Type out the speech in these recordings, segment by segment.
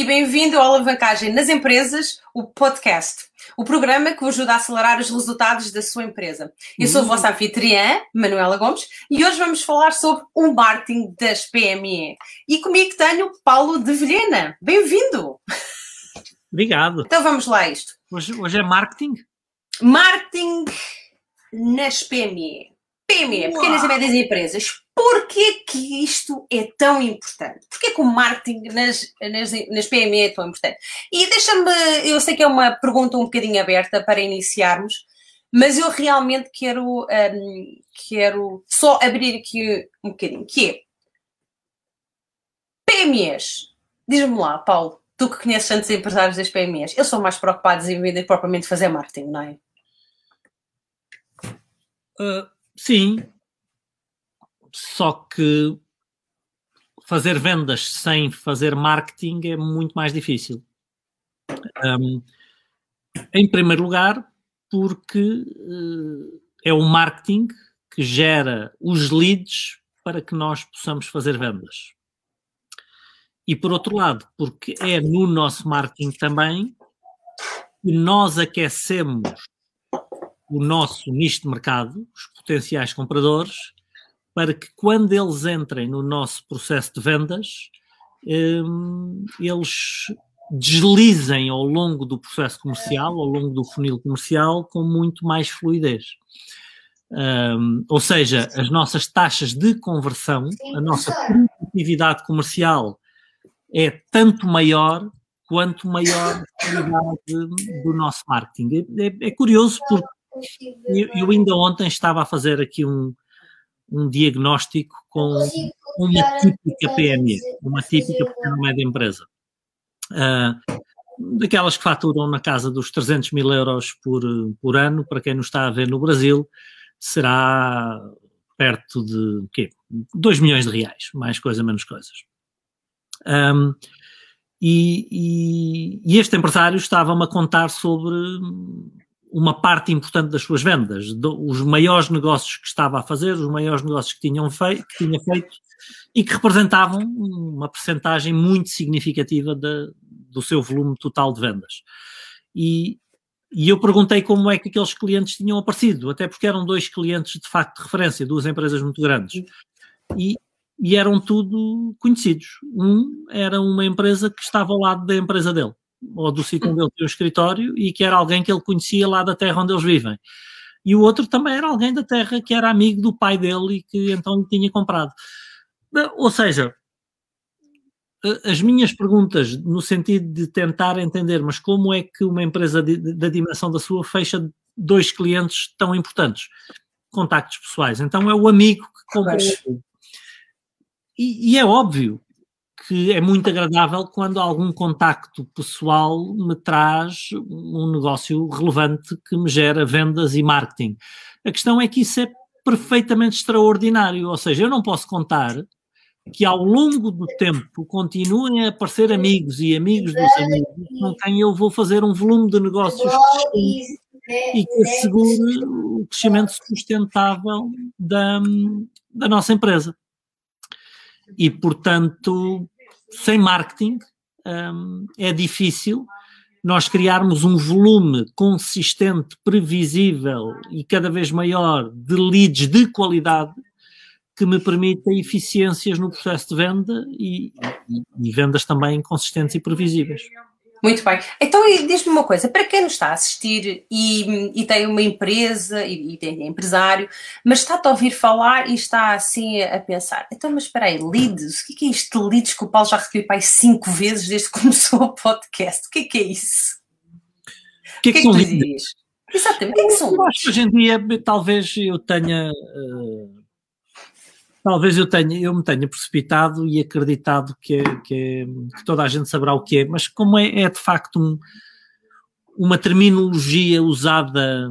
E bem-vindo ao Alavancagem nas Empresas, o podcast, o programa que vos ajuda a acelerar os resultados da sua empresa. Eu sou a vossa anfitriã, Manuela Gomes, e hoje vamos falar sobre o marketing das PME. E comigo tenho Paulo de Vilhena. Bem-vindo! Obrigado. Então vamos lá a isto. Hoje, hoje é marketing? Marketing nas PME. PME, pequenas e médias empresas. Porquê que isto é tão importante? Porquê que o marketing nas, nas, nas PME é tão importante? E deixa-me, eu sei que é uma pergunta um bocadinho aberta para iniciarmos, mas eu realmente quero, um, quero só abrir aqui um bocadinho, que é PMEs. Diz-me lá, Paulo, tu que conheces tantos empresários das PMEs, eles são mais preocupados em vender propriamente fazer marketing, não é? Uh, sim, só que fazer vendas sem fazer marketing é muito mais difícil. Um, em primeiro lugar, porque uh, é o marketing que gera os leads para que nós possamos fazer vendas. E por outro lado, porque é no nosso marketing também que nós aquecemos o nosso nicho de mercado, os potenciais compradores, para que quando eles entrem no nosso processo de vendas, um, eles deslizem ao longo do processo comercial, ao longo do funil comercial, com muito mais fluidez. Um, ou seja, as nossas taxas de conversão, a nossa produtividade comercial é tanto maior quanto maior a qualidade do nosso marketing. É, é, é curioso porque eu, eu, ainda ontem estava a fazer aqui um, um diagnóstico com uma típica PME, uma típica pequena média empresa. Uh, daquelas que faturam na casa dos 300 mil euros por, por ano, para quem nos está a ver no Brasil, será perto de quê? 2 milhões de reais, mais coisa, menos coisas. Um, e, e, e, este empresário estava-me a contar sobre uma parte importante das suas vendas, do, os maiores negócios que estava a fazer, os maiores negócios que, tinham feito, que tinha feito e que representavam uma percentagem muito significativa de, do seu volume total de vendas. E, e eu perguntei como é que aqueles clientes tinham aparecido, até porque eram dois clientes de facto de referência, duas empresas muito grandes. E, e eram tudo conhecidos. Um era uma empresa que estava ao lado da empresa dele ou do sítio onde ele tem o escritório e que era alguém que ele conhecia lá da terra onde eles vivem. E o outro também era alguém da terra que era amigo do pai dele e que então lhe tinha comprado. Ou seja, as minhas perguntas no sentido de tentar entender, mas como é que uma empresa de, da dimensão da sua fecha dois clientes tão importantes? Contactos pessoais. Então é o amigo que compra. E, e é óbvio, que é muito agradável quando algum contacto pessoal me traz um negócio relevante que me gera vendas e marketing. A questão é que isso é perfeitamente extraordinário, ou seja, eu não posso contar que ao longo do tempo continuem a aparecer amigos e amigos dos amigos com quem eu vou fazer um volume de negócios e que assegure o crescimento sustentável da, da nossa empresa e, portanto, sem marketing um, é difícil nós criarmos um volume consistente, previsível e cada vez maior de leads de qualidade que me permita eficiências no processo de venda e, e, e vendas também consistentes e previsíveis. Muito bem. Então, diz-me uma coisa: para quem nos está a assistir e, e tem uma empresa e, e tem empresário, mas está-te a ouvir falar e está assim a pensar: então, mas espera aí, leads? O que é, é isto de leads que o Paulo já recebeu para aí cinco vezes desde que começou o podcast? O que é que é isso? O que é que, que, é que são leads? Exatamente, o que é que são Eu acho que hoje em dia talvez eu tenha. Uh Talvez eu tenha, eu me tenha precipitado e acreditado que, é, que, é, que toda a gente saberá o que é, mas como é, é de facto um, uma terminologia usada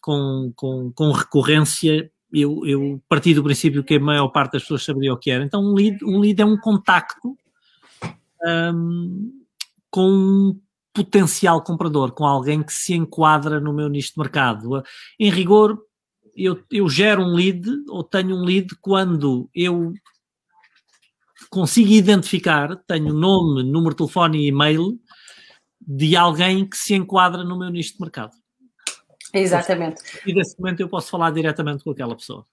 com, com, com recorrência, eu, eu parti do princípio que a maior parte das pessoas saberia o que era. Então, um lead, um lead é um contacto um, com um potencial comprador, com alguém que se enquadra no meu nicho de mercado. Em rigor, eu, eu gero um lead ou tenho um lead quando eu consigo identificar, tenho nome, número de telefone e e-mail de alguém que se enquadra no meu nicho de mercado. Exatamente. E desse momento eu posso falar diretamente com aquela pessoa.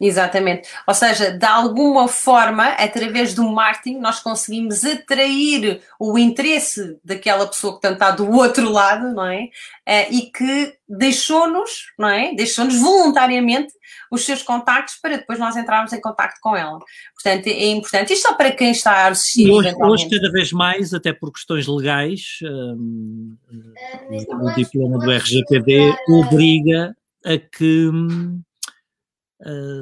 Exatamente. Ou seja, de alguma forma, através do marketing, nós conseguimos atrair o interesse daquela pessoa que está do outro lado, não é? Uh, e que deixou-nos, não é? Deixou-nos voluntariamente os seus contactos para depois nós entrarmos em contacto com ela. Portanto, é importante. Isto só para quem está a assistir. Hoje, hoje, cada vez mais, até por questões legais, um, o diploma do RGPD obriga a que hum, eh,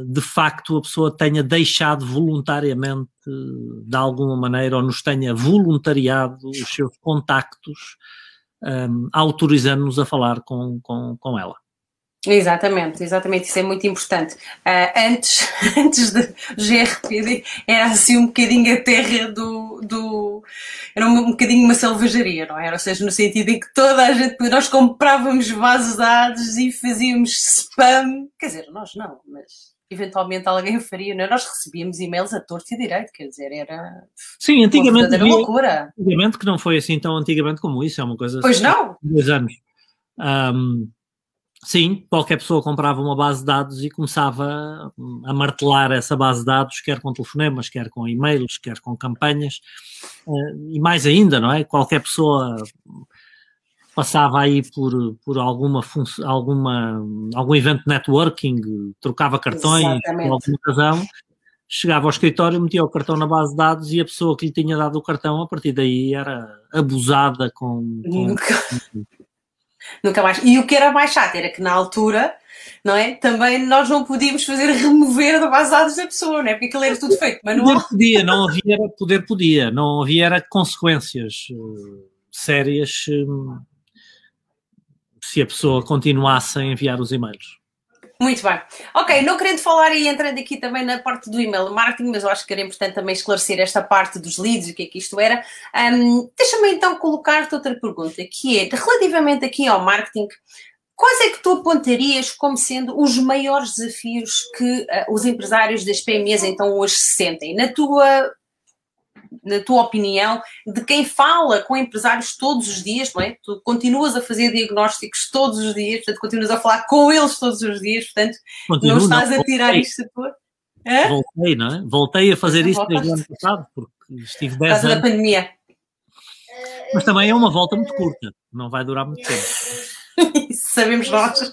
de facto a pessoa tenha deixado voluntariamente, de alguma maneira, ou nos tenha voluntariado os seus contactos, um, ehm, autorizando-nos a falar com, com, com ela. Exatamente, exatamente, isso é muito importante. Uh, antes, antes de GRPD era assim um bocadinho a terra do, do era um, um bocadinho uma selvageria, não era? Ou seja, no sentido em que toda a gente, nós comprávamos bases de dados e fazíamos spam, quer dizer, nós não, mas eventualmente alguém faria, não é? Nós recebíamos e-mails a torto e direito, quer dizer, era. Sim, antigamente. Era loucura. Antigamente, que não foi assim tão antigamente como isso, é uma coisa. Pois não! Dois anos. Um, Sim, qualquer pessoa comprava uma base de dados e começava a martelar essa base de dados, quer com telefonemas, quer com e-mails, quer com campanhas, eh, e mais ainda, não é? Qualquer pessoa passava aí por, por alguma, alguma algum evento de networking, trocava cartões Exatamente. por alguma razão, chegava ao escritório, metia o cartão na base de dados e a pessoa que lhe tinha dado o cartão, a partir daí era abusada com, com Nunca mais. E o que era mais chato era que na altura, não é? Também nós não podíamos fazer remover da base de dados da pessoa, não é? Porque aquilo era tudo feito manual. Poder podia, não havia, poder podia, não havia era consequências uh, sérias uh, se a pessoa continuasse a enviar os e-mails. Muito bem. Ok, não querendo falar e entrando aqui também na parte do email marketing, mas eu acho que era importante também esclarecer esta parte dos leads, o que é que isto era. Um, Deixa-me então colocar-te outra pergunta, que é, relativamente aqui ao marketing, quais é que tu apontarias como sendo os maiores desafios que uh, os empresários das PMEs então hoje se sentem? Na tua na tua opinião, de quem fala com empresários todos os dias, não é? Tu continuas a fazer diagnósticos todos os dias, portanto, continuas a falar com eles todos os dias, portanto, Continuo, não estás não, a tirar voltei. isto a tua. Voltei, não é? Voltei a fazer isso desde o ano passado, porque estive 10 anos. da pandemia. Mas também é uma volta muito curta, não vai durar muito tempo. Isso sabemos nós.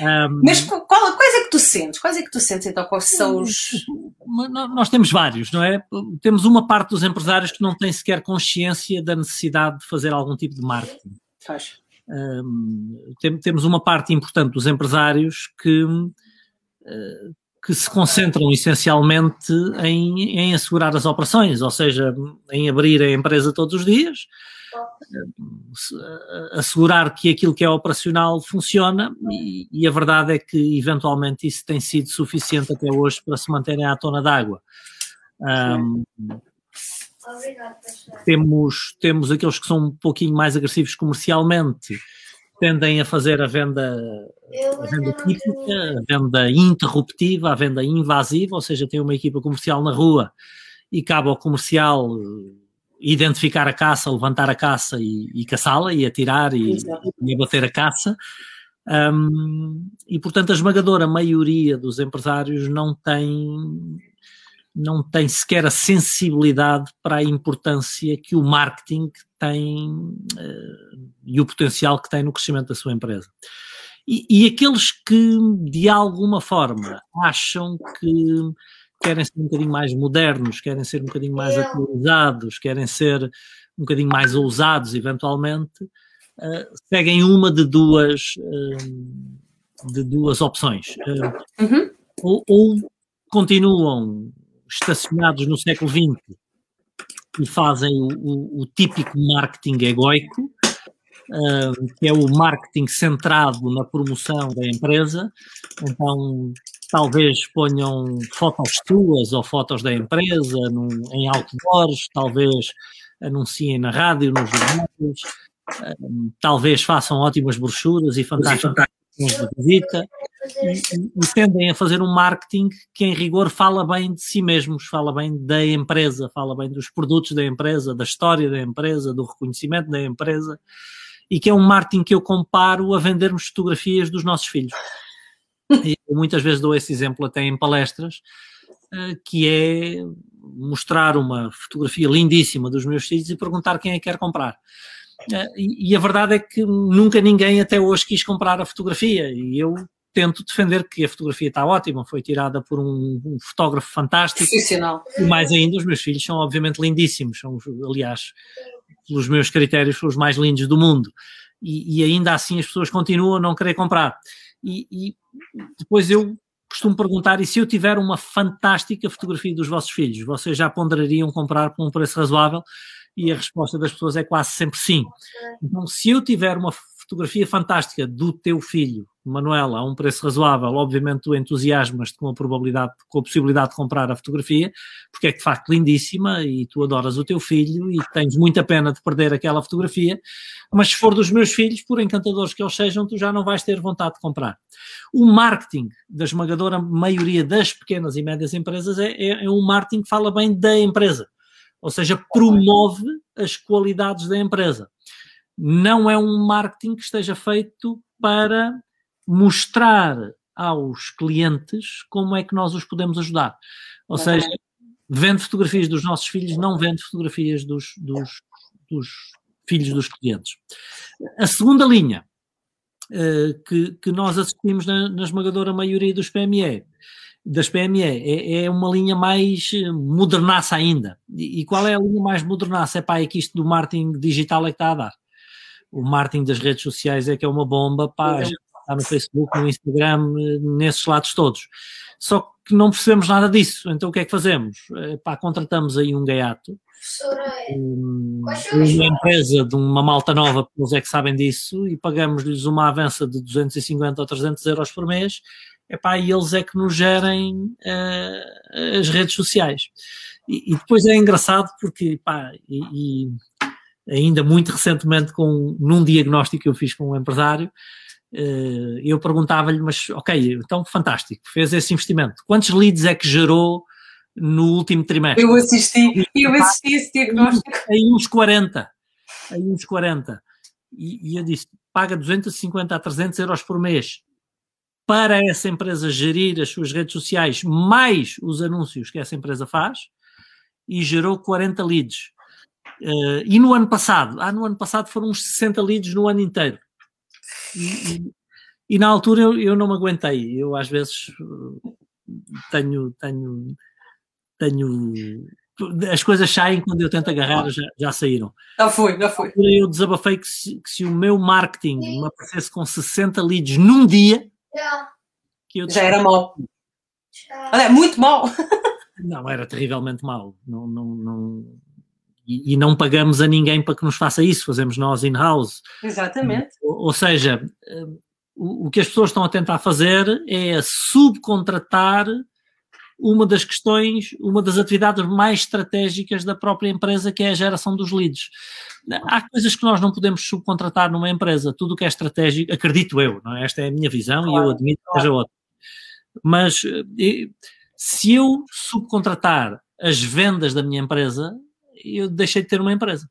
Um, Mas qual, quais é que tu sentes? Quais é que tu sentes então? Quais são os. Nós temos vários, não é? Temos uma parte dos empresários que não tem sequer consciência da necessidade de fazer algum tipo de marketing. Faz. Um, temos uma parte importante dos empresários que, uh, que se concentram essencialmente em, em assegurar as operações, ou seja, em abrir a empresa todos os dias, assegurar que aquilo que é operacional funciona e, e, a verdade é que eventualmente isso tem sido suficiente até hoje para se manterem à tona d'água. Um, temos, temos aqueles que são um pouquinho mais agressivos comercialmente, tendem a fazer a venda, a venda típica, a venda interruptiva, a venda invasiva, ou seja, tem uma equipa comercial na rua e cabe ao comercial identificar a caça, levantar a caça e, e caçá-la e atirar e, e abater a caça. Um, e portanto a esmagadora maioria dos empresários não tem não tem sequer a sensibilidade para a importância que o marketing tem uh, e o potencial que tem no crescimento da sua empresa. E, e aqueles que de alguma forma acham que querem ser um bocadinho mais modernos, querem ser um bocadinho mais atualizados, querem ser um bocadinho mais ousados, eventualmente, uh, seguem uma de duas, uh, de duas opções. Uh, uhum. ou, ou, continuam estacionados no século XX e fazem o, o, o típico marketing egoico, que é o marketing centrado na promoção da empresa. Então, talvez ponham fotos suas ou fotos da empresa num, em outdoors, talvez anunciem na rádio, nos jornais, um, talvez façam ótimas brochuras e fantásticas de visita. e, e, tendem a fazer um marketing que, em rigor, fala bem de si mesmos, fala bem da empresa, fala bem dos produtos da empresa, da história da empresa, do reconhecimento da empresa, e que é um marketing que eu comparo a vendermos fotografias dos nossos filhos. E muitas vezes dou esse exemplo até em palestras, eh, que é mostrar uma fotografia lindíssima dos meus filhos e perguntar quem é que quer comprar. Eh, e a verdade é que nunca ninguém até hoje quis comprar a fotografia e eu tento defender que a fotografia está ótima, foi tirada por um, um fotógrafo fantástico. E mais ainda, os meus filhos são obviamente lindíssimos, são, aliás, pelos meus critérios, são os mais lindos do mundo. E, e ainda assim as pessoas continuam a não querer comprar. E, e, depois eu costumo perguntar: e se eu tiver uma fantástica fotografia dos vossos filhos, vocês já ponderariam comprar por um preço razoável? E a resposta das pessoas é quase sempre sim. Então, se eu tiver uma fotografia fantástica do teu filho, Manuela, a um preço razoável, obviamente tu entusiasmas-te com a probabilidade, com a possibilidade de comprar a fotografia, porque é de facto lindíssima e tu adoras o teu filho e tens muita pena de perder aquela fotografia, mas se for dos meus filhos, por encantadores que eles sejam, tu já não vais ter vontade de comprar. O marketing da esmagadora maioria das pequenas e médias empresas é, é, é um marketing que fala bem da empresa, ou seja, promove as qualidades da empresa. Não é um marketing que esteja feito para mostrar aos clientes como é que nós os podemos ajudar. Ou seja, vende fotografias dos nossos filhos, não vende fotografias dos, dos, dos filhos dos clientes. A segunda linha uh, que, que nós assistimos na, na, esmagadora maioria dos PME, das PME, é, é, uma linha mais modernaça ainda. E, e, qual é a linha mais modernaça? É pá, é que isto do marketing digital é que está a dar. O marketing das redes sociais é que é uma bomba, pá, está no Facebook, no Instagram, nesses lados todos. Só que não percebemos nada disso. Então o que é que fazemos? Pá, contratamos aí um gaiato, um, uma empresa de uma malta nova, porque eles é que sabem disso, e pagamos-lhes uma avança de 250 ou 300 euros por mês, epá, e eles é que nos gerem uh, as redes sociais. E, e, depois é engraçado porque, pá, e, e ainda muito recentemente com, num diagnóstico que eu fiz com um empresário, eh, eu perguntava-lhe, mas ok, então fantástico, fez esse investimento. Quantos leads é que gerou no último trimestre? Eu assisti, eu assisti esse diagnóstico. Aí uns 40, aí uns 40. E, e eu disse, paga 250 a 300 euros por mês para essa empresa gerir as suas redes sociais, mais os anúncios que essa empresa faz, e gerou 40 leads. Uh, e no ano passado, ah, no ano passado foram uns 60 leads no ano inteiro. E, e, na altura eu, eu, não me aguentei. Eu às vezes tenho, tenho, tenho. As coisas saem quando eu tento agarrar, já, já saíram. Já foi, já foi. Eu desabafei que se, que se o meu marketing me aparecesse com 60 leads num dia, que já era mau. É muito mau. Não, era terrivelmente mau. Não, não, não, e, e, não pagamos a ninguém para que nos faça isso, fazemos nós in-house. Exatamente. Ou, ou seja, eh, o, o, que as pessoas estão a tentar fazer é subcontratar uma das questões, uma das atividades mais estratégicas da própria empresa, que é a geração dos leads. Há coisas que nós não podemos subcontratar numa empresa, tudo o que é estratégico, acredito eu, não é? esta é a minha visão claro, e eu admito que seja outra. Mas eh, se eu subcontratar as vendas da minha empresa, eu deixei de ter uma empresa.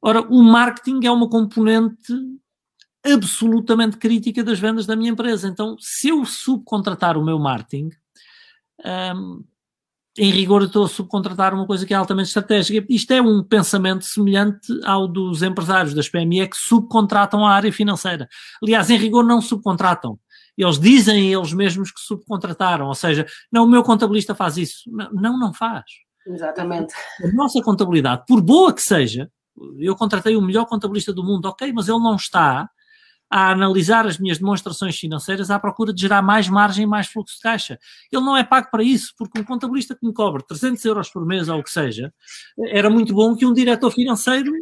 Ora, o marketing é uma componente absolutamente crítica das vendas da minha empresa. Então, se eu subcontratar o meu marketing, um, em rigor eu estou a subcontratar uma coisa que é altamente estratégica. Isto é um pensamento semelhante ao dos empresários das PME que subcontratam a área financeira. Aliás, em rigor não subcontratam. Eles dizem eles mesmos que subcontrataram, ou seja, não, o meu contabilista faz isso. Não, não faz. Exatamente. A nossa contabilidade, por boa que seja, eu contratei o melhor contabilista do mundo, ok, mas ele não está a analisar as minhas demonstrações financeiras à procura de gerar mais margem e mais fluxo de caixa. Ele não é pago para isso, porque um contabilista que me cobre 300 euros por mês ou o que seja, era muito bom que um diretor financeiro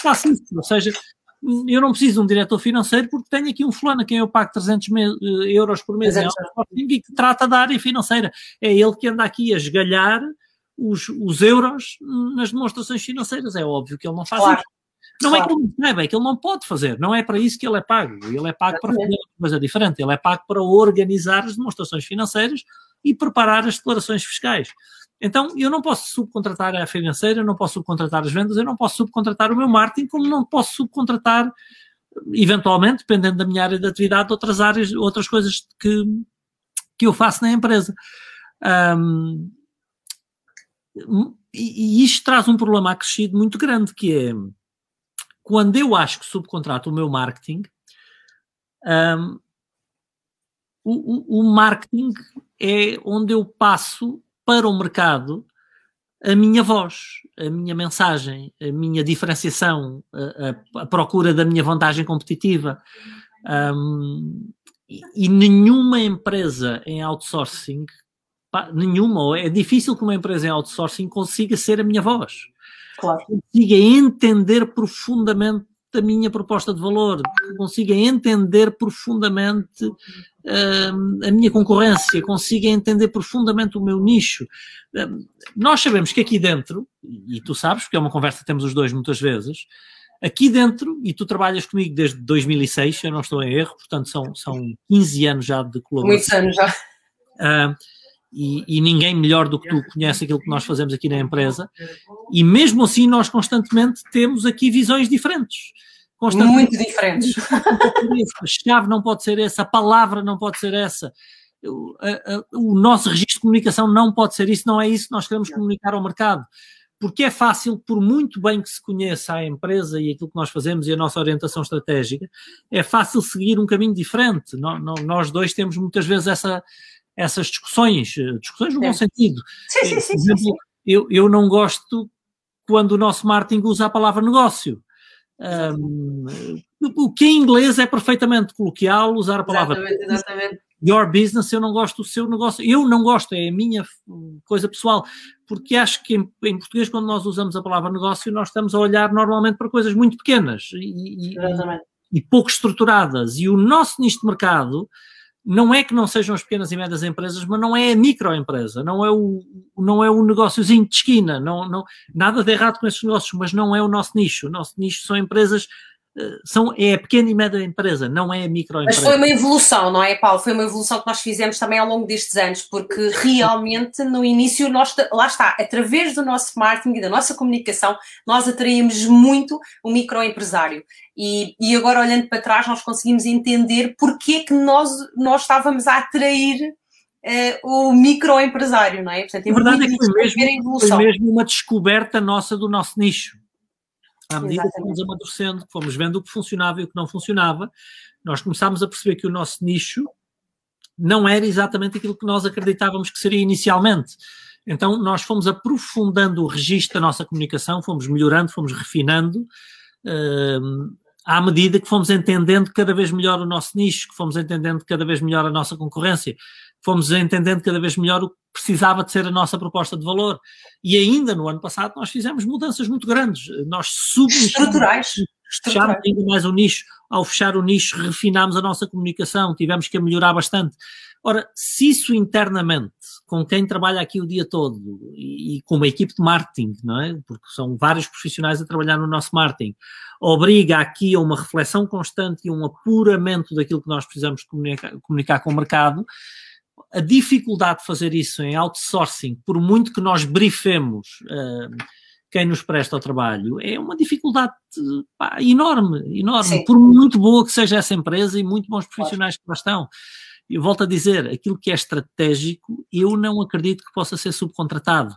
faça isso. Ou seja, eu não preciso de um diretor financeiro porque tenho aqui um fulano a quem eu pago 300 euros por mês e que trata da área financeira. É ele que anda aqui a esgalhar os, os euros nas demonstrações financeiras. É óbvio que ele não faz claro. isso. Não claro. é que ele não é que ele não pode fazer. Não é para isso que ele é pago. Ele é pago para fazer uma coisa diferente. Ele é pago para organizar as demonstrações financeiras e preparar as declarações fiscais. Então, eu não posso subcontratar a financeira, eu não posso subcontratar as vendas, eu não posso subcontratar o meu marketing, como não posso subcontratar, eventualmente, dependendo da minha área de atividade, outras áreas, outras coisas que, que eu faço na empresa. Um, e, isto traz um problema acrescido muito grande, que é quando eu acho que subcontrato o meu marketing, um, o, o, marketing é onde eu passo para o mercado a minha voz, a minha mensagem, a minha diferenciação, a, a, a procura da minha vantagem competitiva. Um, e, e, nenhuma empresa em outsourcing, pá, nenhuma, é difícil que uma empresa em outsourcing consiga ser a minha voz. Claro. Consiga entender profundamente a minha proposta de valor, consiga entender profundamente uh, a minha concorrência, consiga entender profundamente o meu nicho. Uh, nós sabemos que aqui dentro, e tu sabes, porque é uma conversa que temos os dois muitas vezes, aqui dentro, e tu trabalhas comigo desde 2006, eu não estou em erro, portanto são, são 15 anos já de colaboração. Muitos anos já. Uh, e, e, ninguém melhor do que tu conhece aquilo que nós fazemos aqui na empresa, e mesmo assim nós constantemente temos aqui visões diferentes. Muito diferentes. A chave não pode ser essa, a palavra não pode ser essa. O, a, a, o nosso registro de comunicação não pode ser isso, não é isso que nós queremos comunicar ao mercado. Porque é fácil, por muito bem que se conheça a empresa e aquilo que nós fazemos e a nossa orientação estratégica, é fácil seguir um caminho diferente. Nós dois temos muitas vezes essa, essas discussões, eh, discussões no bom sentido. Sim, sim, sim, Por exemplo, sim, sim. Eu, eu não gosto quando o nosso marketing usa a palavra negócio. Um, o que em inglês é perfeitamente coloquial, usar a palavra exatamente, exatamente. your business, eu não gosto do seu negócio, eu não gosto, é a minha coisa pessoal, porque acho que em, em português, quando nós usamos a palavra negócio, nós estamos a olhar normalmente para coisas muito pequenas e, e, e pouco estruturadas, e o nosso nicho de mercado não é que não sejam as pequenas e médias empresas, mas não é a microempresa, não é o, não é o negóciozinho de esquina, não, não, nada de errado com esses negócios, mas não é o nosso nicho. O nosso nicho são empresas são, é a pequena e média empresa, não é a microempresa. Mas foi uma evolução, não é, Paulo? Foi uma evolução que nós fizemos também ao longo destes anos, porque realmente no início nós, lá está, através do nosso marketing e da nossa comunicação, nós atraímos muito o microempresário. E, e agora olhando para trás nós conseguimos entender porque que nós, nós estávamos a atrair uh, o microempresário, não é? Portanto, é a verdade é que foi mesmo, foi mesmo uma descoberta nossa do nosso nicho à medida Exatamente. que fomos amadurecendo, que fomos vendo o que funcionava e o que não funcionava, nós começámos a perceber que o nosso nicho não era exatamente aquilo que nós acreditávamos que seria inicialmente. Então, nós fomos aprofundando o registro da nossa comunicação, fomos melhorando, fomos refinando, uh, à medida que fomos entendendo cada vez melhor o nosso nicho, que fomos entendendo cada vez melhor a nossa concorrência, fomos entendendo cada vez melhor o que precisava de ser a nossa proposta de valor. E ainda no ano passado nós fizemos mudanças muito grandes. Nós estruturais. Fechámos ainda mais o nicho. Ao fechar o nicho, refinámos a nossa comunicação, tivemos que melhorar bastante. Ora, se isso internamente, com quem trabalha aqui o dia todo e, e com uma equipe de marketing, não é? Porque são vários profissionais a trabalhar no nosso marketing, obriga aqui a uma reflexão constante e um apuramento daquilo que nós precisamos comunicar, comunicar com o mercado, a dificuldade de fazer isso em outsourcing, por muito que nós briefemos uh, quem nos presta o trabalho, é uma dificuldade pá, enorme, enorme, Sim. por muito boa que seja essa empresa e muito bons profissionais que lá estão. Eu volto a dizer, aquilo que é estratégico, eu não acredito que possa ser subcontratado.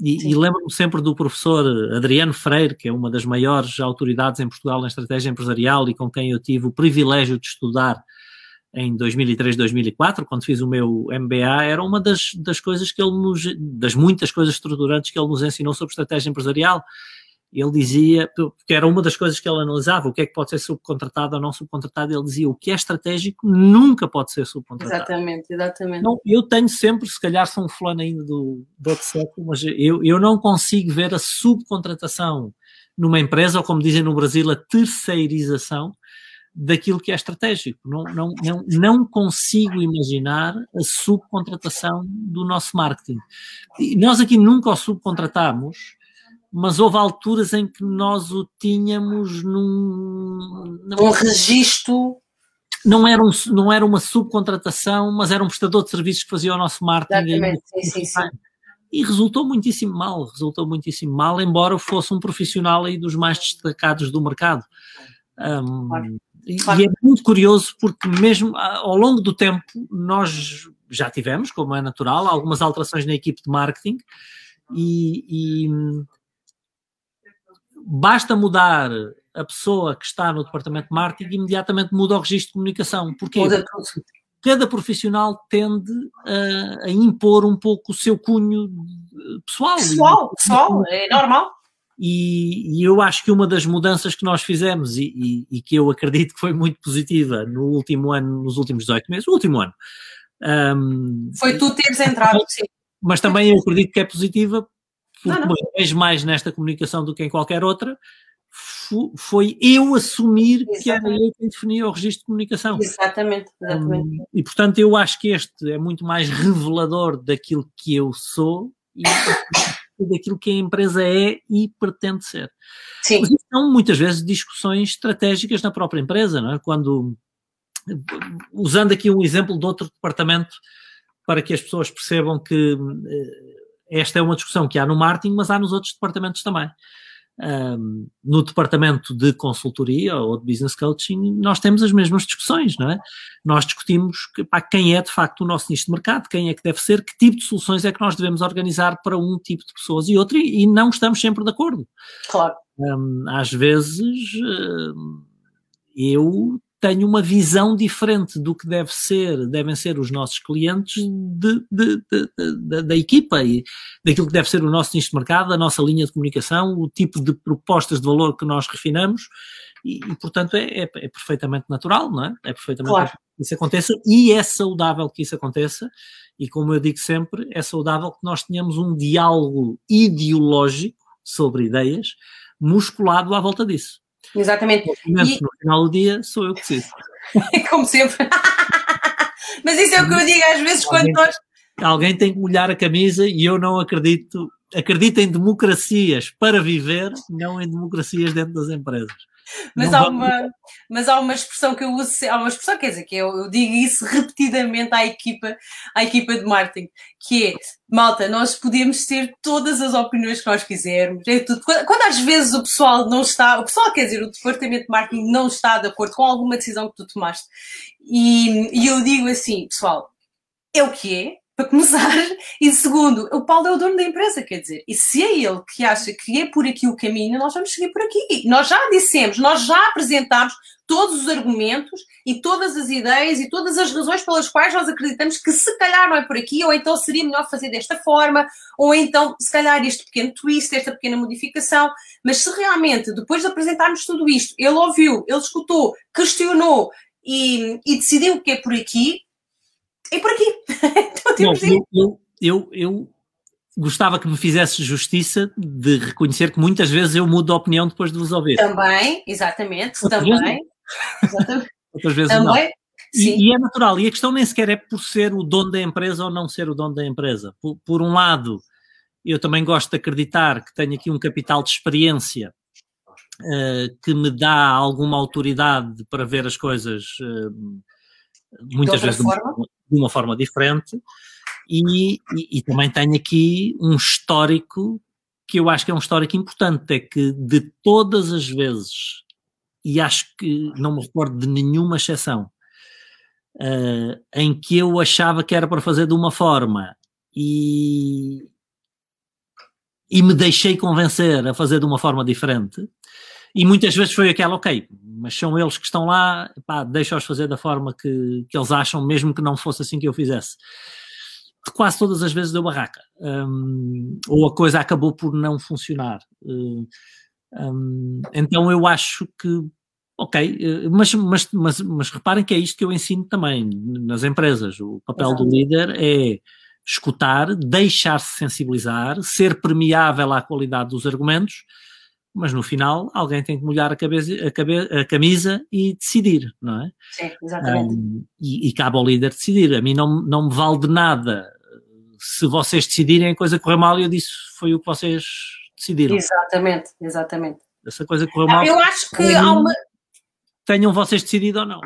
E, e lembro-me sempre do professor Adriano Freire, que é uma das maiores autoridades em Portugal na estratégia empresarial e com quem eu tive o privilégio de estudar em 2003, 2004, quando fiz o meu MBA, era uma das, das coisas que ele nos, das muitas coisas estruturantes que ele nos ensinou sobre estratégia empresarial. Ele dizia, porque era uma das coisas que ele analisava, o que é que pode ser subcontratado ou não subcontratado, ele dizia, o que é estratégico nunca pode ser subcontratado. Exatamente, exatamente. Então, eu tenho sempre, se calhar sou um fulano ainda do, do outro século, mas eu, eu não consigo ver a subcontratação numa empresa, ou como dizem no Brasil, a terceirização, daquilo que é estratégico. Não, não, não, não consigo imaginar a subcontratação do nosso marketing. E nós aqui nunca o subcontratamos, mas houve alturas em que nós o tínhamos num. Um registro. Não era, um, não era uma subcontratação, mas era um prestador de serviços que fazia o nosso marketing. Exatamente, sim, sim, sim. E resultou muitíssimo mal, resultou muitíssimo mal, embora fosse um profissional aí dos mais destacados do mercado. Um, claro. E, claro. e é muito curioso porque mesmo ao longo do tempo nós já tivemos, como é natural, algumas alterações na equipe de marketing e, e basta mudar a pessoa que está no departamento de marketing e imediatamente muda o registro de comunicação. Porquê? Cada profissional tende a, a, impor um pouco o seu cunho pessoal. Pessoal, pessoal, é normal. E, e, eu acho que uma das mudanças que nós fizemos e, e, e, que eu acredito que foi muito positiva no último ano, nos últimos 18 meses, o último ano. Um, foi tu teres entrado, sim. Mas também eu acredito que é positiva porque não, não. vejo mais nesta comunicação do que em qualquer outra, foi eu assumir exatamente. que era eu quem definia o registro de comunicação. Exatamente, exatamente. Um, e portanto eu acho que este é muito mais revelador daquilo que eu sou e daquilo que a empresa é e pretende ser. Sim. Mas são muitas vezes discussões estratégicas na própria empresa, não é? Quando, usando aqui um exemplo de outro departamento, para que as pessoas percebam que eh, esta é uma discussão que há no marketing, mas há nos outros departamentos também. Um, no departamento de consultoria ou de business coaching, nós temos as mesmas discussões, não é? Nós discutimos que, pá, quem é de facto o nosso nicho de mercado, quem é que deve ser, que tipo de soluções é que nós devemos organizar para um tipo de pessoas e outro, e, e não estamos sempre de acordo. Claro. Um, às vezes, um, eu tenho uma visão diferente do que deve ser, devem ser os nossos clientes de, de, de, da equipa e daquilo que deve ser o nosso nicho de mercado, a nossa linha de comunicação, o tipo de propostas de valor que nós refinamos e, e portanto, é, é, é, perfeitamente natural, não é? É perfeitamente claro. que isso aconteça e é saudável que isso aconteça e como eu digo sempre, é saudável que nós tenhamos um diálogo ideológico sobre ideias musculado à volta disso. Exatamente. E... No final do dia sou eu que decido. Como sempre. Mas isso é o que eu digo às vezes alguém, quando nós. Alguém tem que molhar a camisa e eu não acredito. Acredito em democracias para viver, não em democracias dentro das empresas. Mas há, uma, mas há uma expressão que eu uso, há uma expressão, quer dizer, que eu, eu, digo isso repetidamente à equipa, à equipa de marketing, que é, malta, nós podemos ter todas as opiniões que nós quisermos, é tudo. Quando, quando, às vezes o pessoal não está, o pessoal, quer dizer, o departamento de marketing não está de acordo com alguma decisão que tu tomaste, e, e eu digo assim, pessoal, é o que é, para começar. E segundo, o Paulo é o dono da empresa, quer dizer, e se é ele que acha que é por aqui o caminho, nós vamos seguir por aqui. Nós já dissemos, nós já apresentámos todos os argumentos e todas as ideias e todas as razões pelas quais nós acreditamos que se calhar não é por aqui, ou então seria melhor fazer desta forma, ou então se calhar este pequeno twist, esta pequena modificação. Mas se realmente, depois de apresentarmos tudo isto, ele ouviu, ele escutou, questionou e, e decidiu que é por aqui, é por aqui. então, Bom, eu, eu, eu, eu, gostava que me fizesse justiça de reconhecer que muitas vezes eu mudo de opinião depois de vos ouvir. Também, exatamente, Outras também. Vezes exatamente. Outras vezes também. não. E, e, é natural, e a questão nem sequer é por ser o dono da empresa ou não ser o dono da empresa. Por, por um lado, eu também gosto de acreditar que tenho aqui um capital de experiência uh, que me dá alguma autoridade para ver as coisas uh, muitas vezes forma? De uma forma diferente, e, e, e, também tenho aqui um histórico que eu acho que é um histórico importante, é que de todas as vezes, e acho que não me recordo de nenhuma exceção, uh, em que eu achava que era para fazer de uma forma e, e me deixei convencer a fazer de uma forma diferente, e muitas vezes foi aquela, ok, mas são eles que estão lá, pá, deixa-os fazer da forma que, que eles acham, mesmo que não fosse assim que eu fizesse. Quase todas as vezes deu barraca. Um, ou a coisa acabou por não funcionar. Um, então eu acho que, ok, eh, mas, mas, mas, mas reparem que é isto que eu ensino também nas empresas. O papel Exato. do líder é escutar, deixar-se sensibilizar, ser permeável à qualidade dos argumentos mas no final alguém tem que molhar a, cabeça, a, cabe, a camisa e decidir, não é? Sim, exatamente. Um, e, e, cabe ao líder decidir. A mim não, não me vale de nada se vocês decidirem a coisa correr mal e eu disse foi o que vocês decidiram. Exatamente, exatamente. Essa coisa correu mal. Eu acho que há uma. Tenham vocês decidido ou não.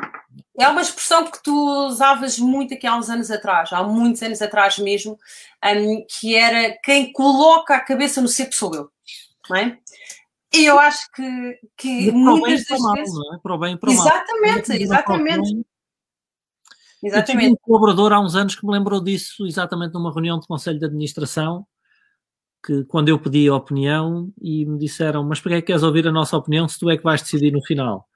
É uma expressão que tu usavas muito aqui há uns anos atrás, há muitos anos atrás mesmo, um, que era quem coloca a cabeça no cepo sou eu. Não é? E eu acho que, que muitas das mal, vezes. É? Para o bem e para o exatamente, mal. Exatamente, Eu tive exatamente. um colaborador há uns anos que me lembrou disso, exatamente numa reunião de conselho de administração, que quando eu pedi a opinião e me disseram, mas para que é que queres ouvir a nossa opinião se tu é que vais decidir no final?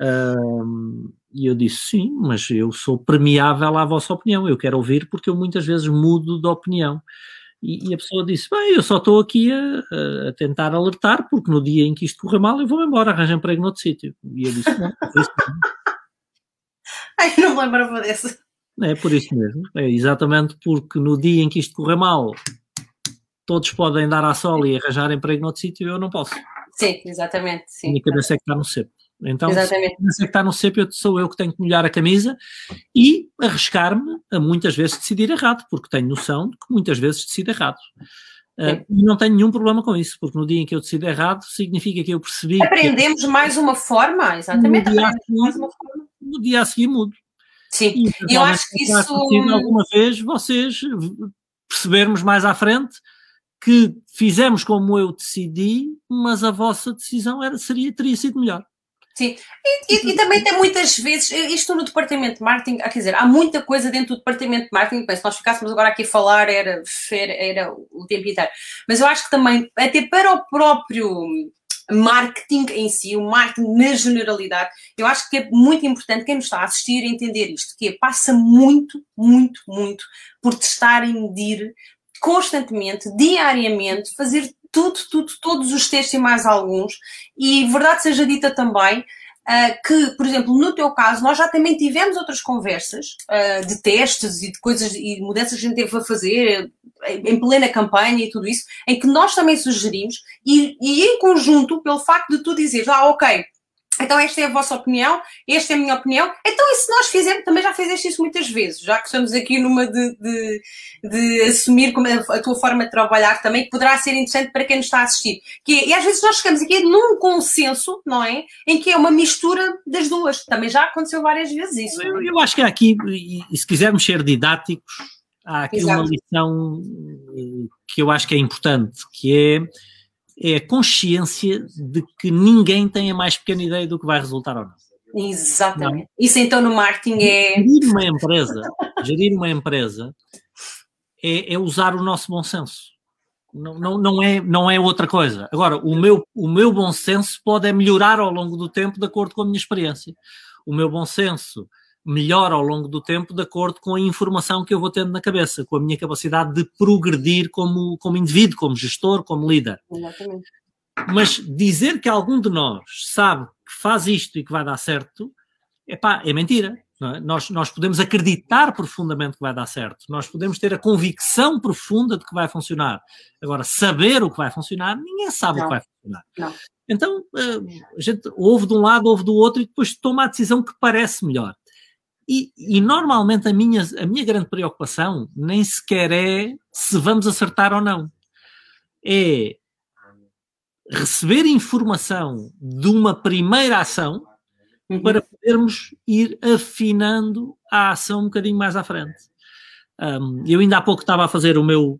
Ahm, e eu disse, sim, mas eu sou permeável à vossa opinião, eu quero ouvir porque eu muitas vezes mudo de opinião. E, e a pessoa disse, bem, eu só estou aqui a, a tentar alertar, porque no dia em que isto correr mal eu vou embora, arranjo emprego noutro sítio. E eu disse, não, é isso. Ai, não me lembrava desse. É por isso mesmo. É exatamente porque no dia em que isto correr mal, todos podem dar à sol e arranjar emprego noutro sítio, eu não posso. Sim, exatamente. A Sim. minha cabeça é que está no cepo. Então, se Exatamente. cabeça é que está no cepo, eu, sou eu que tenho que molhar a camisa e arriscar-me a muitas vezes decidir errado, porque tenho noção de que muitas vezes decido errado. Sim. e não tenho nenhum problema com isso, porque no dia em que eu decido errado, significa que eu percebi que Aprendemos mais uma forma, exatamente. No dia seguir- uma forma. no dia a seguir mudo. Sim, E, eu acho que isso- alguma vez vocês percebermos mais à frente que fizemos como eu decidi, mas a vossa decisão era, seria, teria sido melhor. Sim, e, e- e também tem muitas vezes, isto no departamento de marketing, ah, quer dizer, há muita coisa dentro do departamento de marketing, se nós ficássemos agora aqui a falar era, era, o tempo inteiro, mas eu acho que também, até para o próprio marketing em si, o marketing na generalidade, eu acho que é muito importante quem nos está a assistir entender isto, que é, passa muito, muito, muito por testar e medir constantemente, diariamente, fazer tudo, tudo, todos os testes e mais alguns, e verdade seja dita também, ah, que, por exemplo, no teu caso, nós já também tivemos outras conversas ah, de testes e de coisas e mudanças que a gente teve a fazer em plena campanha e tudo isso, em que nós também sugerimos, e, e em conjunto, pelo facto de tu dizeres, ah, ok, então esta é a vossa opinião, esta é a minha opinião, então e se nós fizermos, também já fizeste isso muitas vezes, já que estamos aqui numa de, de, de assumir como a, a tua forma de trabalhar também, que poderá ser interessante para quem nos está a assistir. Que é- e às vezes nós chegamos aqui num consenso, não é? Em que é uma mistura das duas. Também já aconteceu várias vezes isso. Eu, é? eu acho que há aqui, e, e se quisermos ser didáticos, há aqui Exato. uma lição eh, que eu acho que é importante, que é, é a consciência de que ninguém tem a mais pequena ideia do que vai resultar ou não. Exatamente. Isso então no marketing é. Gerir uma empresa, gerir uma empresa é, é usar o nosso bom senso. Não, não, não, é, não é outra coisa. Agora, o meu, o meu bom senso pode é melhorar ao longo do tempo de acordo com a minha experiência. O meu bom senso melhora ao longo do tempo de acordo com a informação que eu vou tendo na cabeça, com a minha capacidade de progredir como, como indivíduo, como gestor, como líder. Exatamente. Mas dizer que algum de nós sabe que faz isto e que vai dar certo, epá, é mentira. é? Nós, nós podemos acreditar profundamente que vai dar certo. Nós podemos ter a convicção profunda de que vai funcionar. Agora, saber o que vai funcionar, ninguém sabe o Não. que vai funcionar. Não. Então, eh, a gente ouve de um lado, ouve do outro e depois toma a decisão que parece melhor. E, e normalmente a minha, a minha grande preocupação nem sequer é se vamos acertar ou não. É receber informação de uma primeira ação Uhum. para podermos ir afinando a ação um bocadinho mais à frente. Um, eu ainda há pouco estava a fazer o meu,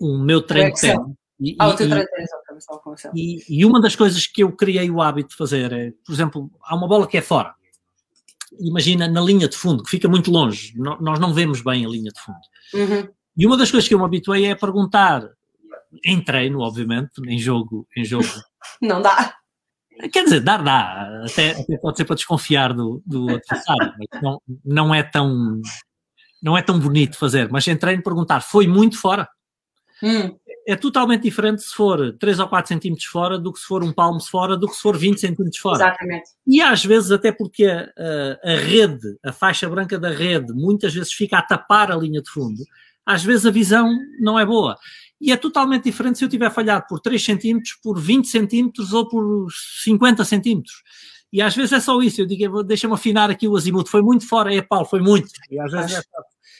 o meu treino técnico. E, Ah, e- e, e uma das coisas que eu criei o hábito de fazer é, por exemplo, há uma bola que é fora. Imagina na linha de fundo, que fica muito longe. No- nós não vemos bem a linha de fundo. Uhum. E uma das coisas que eu me habituei é perguntar, em treino, obviamente, em jogo, em jogo. Não dá. Quer dizer, dar dá, até, até pode ser para desconfiar do, do adversário, não, não é tão não é tão bonito fazer, mas em treino perguntar, foi muito fora? Hum. É totalmente diferente se for 3 ou 4 centímetros fora do que se for um palmo fora, do que se for 20 centímetros fora. Exatamente. E às vezes, até porque a, a, a rede, a faixa branca da rede, muitas vezes fica a tapar a linha de fundo, às vezes a visão não é boa. E é totalmente diferente se eu tiver falhado por 3 centímetros, por 20 centímetros ou por 50 centímetros. E às vezes é só isso. Eu digo, deixa-me afinar aqui o azimuth. Foi muito fora, é Paulo, foi muito. E às vezes é,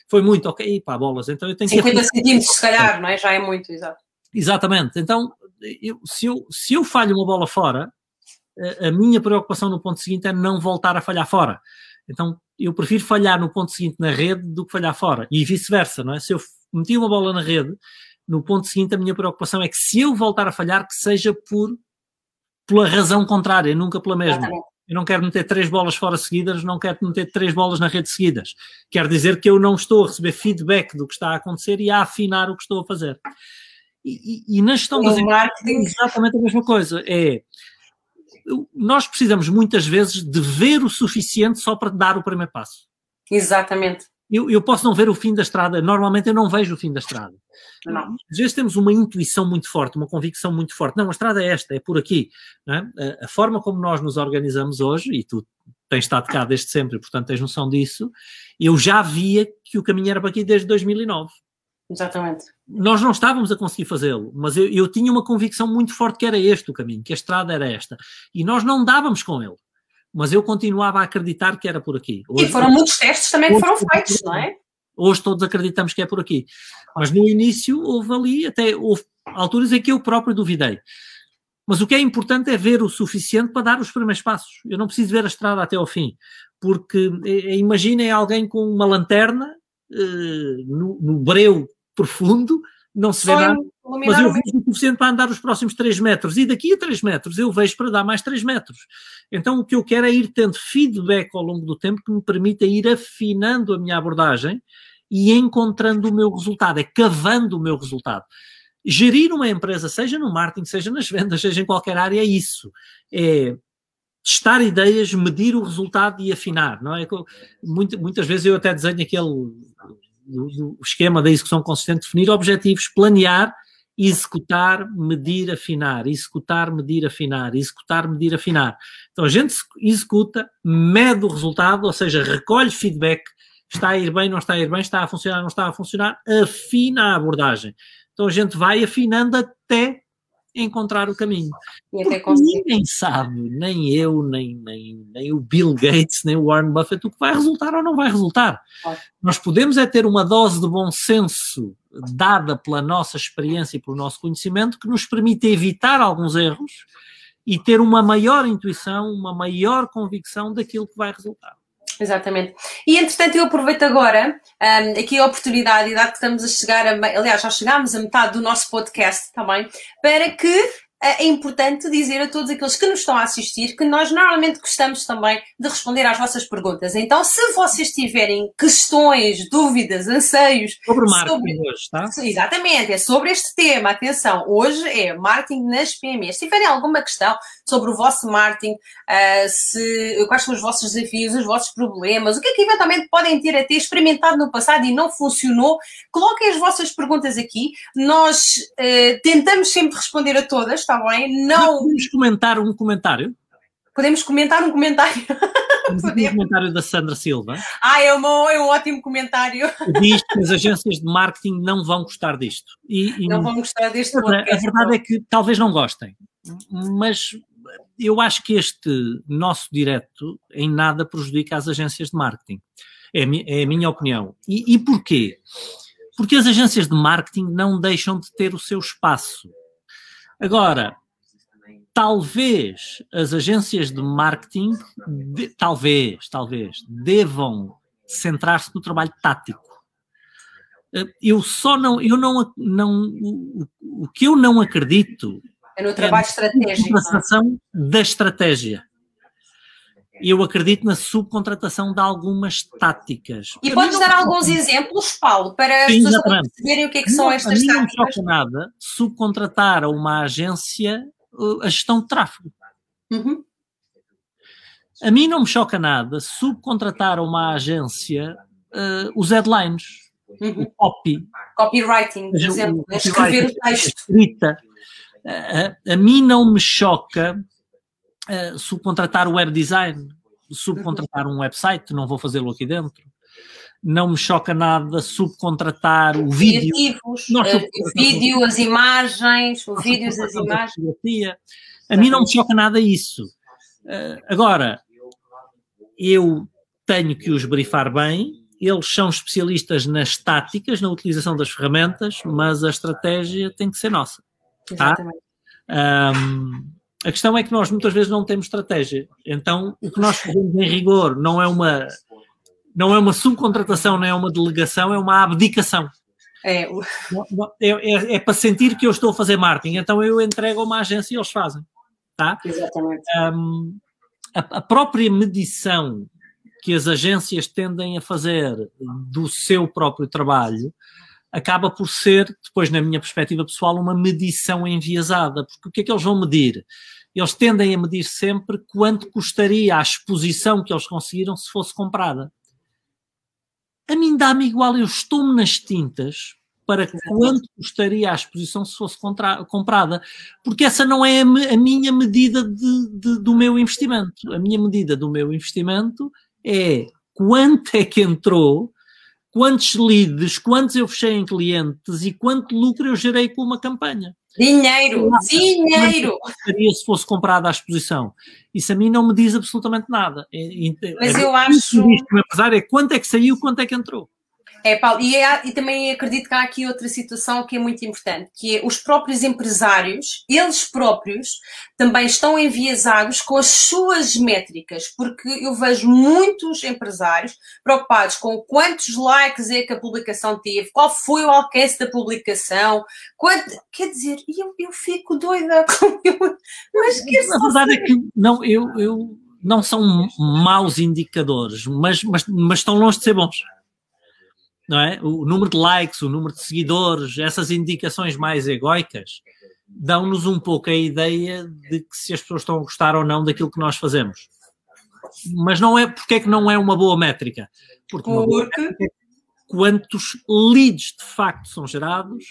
foi muito, ok, pá, bolas. Então eu tenho que 50 centímetros, se calhar, não é? Já é muito, exato. Exatamente. Então, eu, se, eu, se eu falho uma bola fora, a, a minha preocupação no ponto seguinte é não voltar a falhar fora. Então, eu prefiro falhar no ponto seguinte na rede do que falhar fora. E vice-versa, não é? Se eu meti uma bola na rede, no ponto seguinte a minha preocupação é que se eu voltar a falhar, que seja por pela razão contrária, nunca pela mesma. Eu não quero meter três bolas fora seguidas, não quero meter três bolas na rede seguidas. Quer dizer que eu não estou a receber feedback do que está a acontecer e a afinar o que estou a fazer. E, e, e na gestão das marketing é exatamente a mesma coisa. É nós precisamos muitas vezes de ver o suficiente só para dar o primeiro passo. Exatamente. Eu, eu posso não ver o fim da estrada, normalmente eu não vejo o fim da estrada. Não. Às vezes temos uma intuição muito forte, uma convicção muito forte. Não, a estrada é esta, é por aqui. É? A, a, forma como nós nos organizamos hoje, e tu tens estado cá desde sempre, portanto tens noção disso, eu já via que o caminho era para aqui desde 2009. Exatamente. Nós não estávamos a conseguir fazê-lo, mas eu, eu, tinha uma convicção muito forte que era este o caminho, que a estrada era esta. E nós não dávamos com ele. Mas eu continuava a acreditar que era por aqui. Hoje, e foram muitos testes também que foram feitos, não é? Hoje todos acreditamos que é por aqui. Mas no início houve ali, até houve alturas em que eu próprio duvidei. Mas o que é importante é ver o suficiente para dar os primeiros passos. Eu não preciso ver a estrada até ao fim. Porque eh, imaginem alguém com uma lanterna uh, no, no breu profundo, não se vê nada, mas eu vejo o suficiente para andar os próximos 3 metros. E daqui a 3 metros eu vejo para dar mais 3 metros. Então o que eu quero é ir tendo feedback ao longo do tempo que me permita ir afinando a minha abordagem e encontrando o meu resultado, é cavando o meu resultado. Gerir uma empresa, seja no marketing, seja nas vendas, seja em qualquer área, é isso. É testar ideias, medir o resultado e afinar, não é? Muitas vezes eu até desenho aquele do, esquema da execução consistente, definir objetivos, planear, executar, medir, afinar, executar, medir, afinar, executar, medir, afinar. Então a gente executa, mede o resultado, ou seja, recolhe feedback, está a ir bem, não está a ir bem, está a funcionar, não está a funcionar, afina a abordagem. Então a gente vai afinando até encontrar o caminho. ninguém sabe, nem eu, nem, nem, nem o Bill Gates, nem o Warren Buffett, o que vai resultar ou não vai resultar. Nós podemos é ter uma dose de bom senso dada pela nossa experiência e pelo nosso conhecimento que nos permite evitar alguns erros e ter uma maior intuição, uma maior convicção daquilo que vai resultar. Exatamente. E entretanto, eu aproveito agora um, aqui a oportunidade, dado que estamos a chegar a. Aliás, já chegámos a metade do nosso podcast também, para que é importante dizer a todos aqueles que nos estão a assistir que nós normalmente gostamos também de responder às vossas perguntas. Então, se vocês tiverem questões, dúvidas, anseios. Sobre marketing sobre... hoje, tá? Exatamente, é sobre este tema. Atenção, hoje é marketing nas PMEs. Se tiverem alguma questão sobre o vosso marketing, uh, se, quais são os vossos desafios, os vossos problemas, o que é que eventualmente podem ter a ter experimentado no passado e não funcionou, coloquem as vossas perguntas aqui. Nós uh, tentamos sempre responder a todas, está bem? Não. Podemos comentar um comentário? Podemos comentar um comentário. Podemos um comentário da Sandra Silva. Ah, é, uma, é um ótimo comentário. Diz que as agências de marketing não vão gostar disto. E, e não vão gostar deste podcast. A verdade é que talvez não gostem, mas eu acho que este nosso direto em nada prejudica as agências de marketing. É, é a minha opinião. E, e porquê? Porque as agências de marketing não deixam de ter o seu espaço. Agora, talvez as agências de marketing, de, talvez, talvez, devam centrar-se no trabalho tático. Eh, eu só não, eu não, não o, o que eu não acredito é no trabalho é estratégico. Subcontratação da estratégia. Eu acredito na subcontratação de algumas táticas. E podes dar alguns exemplos, Paulo, para as pessoas perceberem o que, é que são estas táticas? Não me choca nada subcontratar a uma agência uh, a gestão de tráfego. Uhum. A mim não me choca nada subcontratar a uma agência uh, os headlines, uhum. o copy. Copywriting, por exemplo, o, escrever o texto. Escrita. A, a mim não me choca uh, subcontratar o web design, subcontratar um website, não vou fazê-lo aqui dentro não me choca nada subcontratar o vídeo. Nós uh, o vídeo, as imagens, o vídeo, as imagens. A mim não me choca nada isso. Uh, agora, eu tenho que os brifar bem eles são especialistas nas táticas, na utilização das ferramentas, mas a estratégia tem que ser nossa. Tá? Um, a questão é que nós muitas vezes não temos estratégia. Então, o que nós fazemos em rigor não é uma, não é uma subcontratação, não é uma delegação, é uma abdicação. É. É, é, é para sentir que eu estou a fazer marketing. Então, eu entrego a uma agência e eles fazem. Tá? Exatamente. Um, a, a própria medição que as agências tendem a fazer do seu próprio trabalho acaba por ser, depois na minha perspectiva pessoal, uma medição enviesada. Porque o que é que eles vão medir? Eles tendem a medir sempre quanto custaria a exposição que eles conseguiram se fosse comprada. A mim dá-me igual, eu estou-me nas tintas para quanto custaria a exposição se fosse comprada, porque essa não é a, a minha medida de, de, do meu investimento. A minha medida do meu investimento é quanto é que entrou, quantos leads, quantos eu fechei em clientes e quanto lucro eu gerei com uma campanha. Dinheiro, dinheiro! Seria se fosse comprada à exposição. Isso a mim não me diz absolutamente nada. É, é, Mas eu acho. Apesar é quanto é que saiu, quanto é que entrou. É, Paulo, e, é, e, também acredito que há aqui outra situação que é muito importante, que é os próprios empresários, eles próprios, também estão enviesados com as suas métricas, porque eu vejo muitos empresários preocupados com quantos likes é que a publicação teve, qual foi o alcance da publicação, quanto, quer dizer, eu, eu fico doida com eu, mas que A verdade é que não, eu, eu não são maus indicadores, mas, mas, mas estão longe de ser bons não é? O número de likes, o número de seguidores, essas indicações mais egóicas dão-nos um pouco a ideia de que se as pessoas estão a gostar ou não daquilo que nós fazemos. Mas não é porque é que não é uma boa métrica? Porque, uma boa métrica é quantos leads de facto são gerados,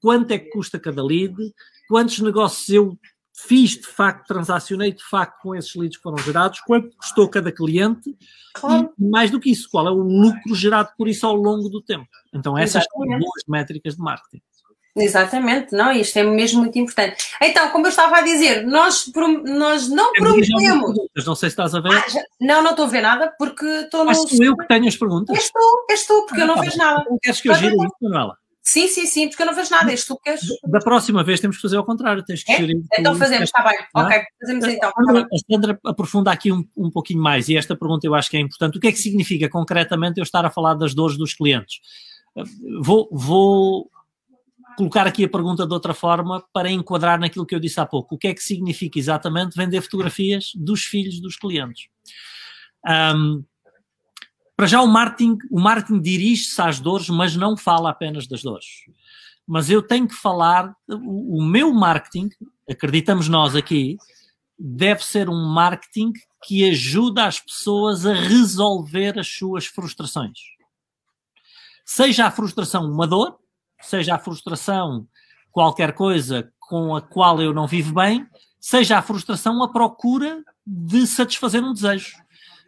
quanto é que custa cada lead, quantos negócios eu fiz de facto, transacionei de facto com esses leads que foram gerados, quanto custou cada cliente claro. e mais do que isso, qual é o lucro gerado por isso ao longo do tempo. Então essas Exatamente. são boas métricas de marketing. Exatamente, não, isto é mesmo muito importante. Então, como eu estava a dizer, nós, nós não prometemos. Não sei se estás a ver. Ah, já, não, não estou a ver nada porque estou no. Mas sou eu que tenho as perguntas. És tu, és tu, porque ah, eu não tá vejo nada. Então, queres que eu gire isso, Manuela? Sim, sim, sim, porque eu não vejo nada. És... Da próxima vez temos que fazer ao contrário. Tens que é? Então fazemos, está bem. Ah? Ok, fazemos então. Tá a Sandra aprofunda aqui um, um pouquinho mais e esta pergunta eu acho que é importante. O que é que significa concretamente eu estar a falar das dores dos clientes? Vou, vou colocar aqui a pergunta de outra forma para enquadrar naquilo que eu disse há pouco. O que é que significa exatamente vender fotografias dos filhos dos clientes? Um, para já o marketing, o marketing dirige-se às dores, mas não fala apenas das dores. Mas eu tenho que falar, o, o meu marketing, acreditamos nós aqui, deve ser um marketing que ajuda as pessoas a resolver as suas frustrações. Seja a frustração uma dor, seja a frustração qualquer coisa com a qual eu não vivo bem, seja a frustração a procura de satisfazer um desejo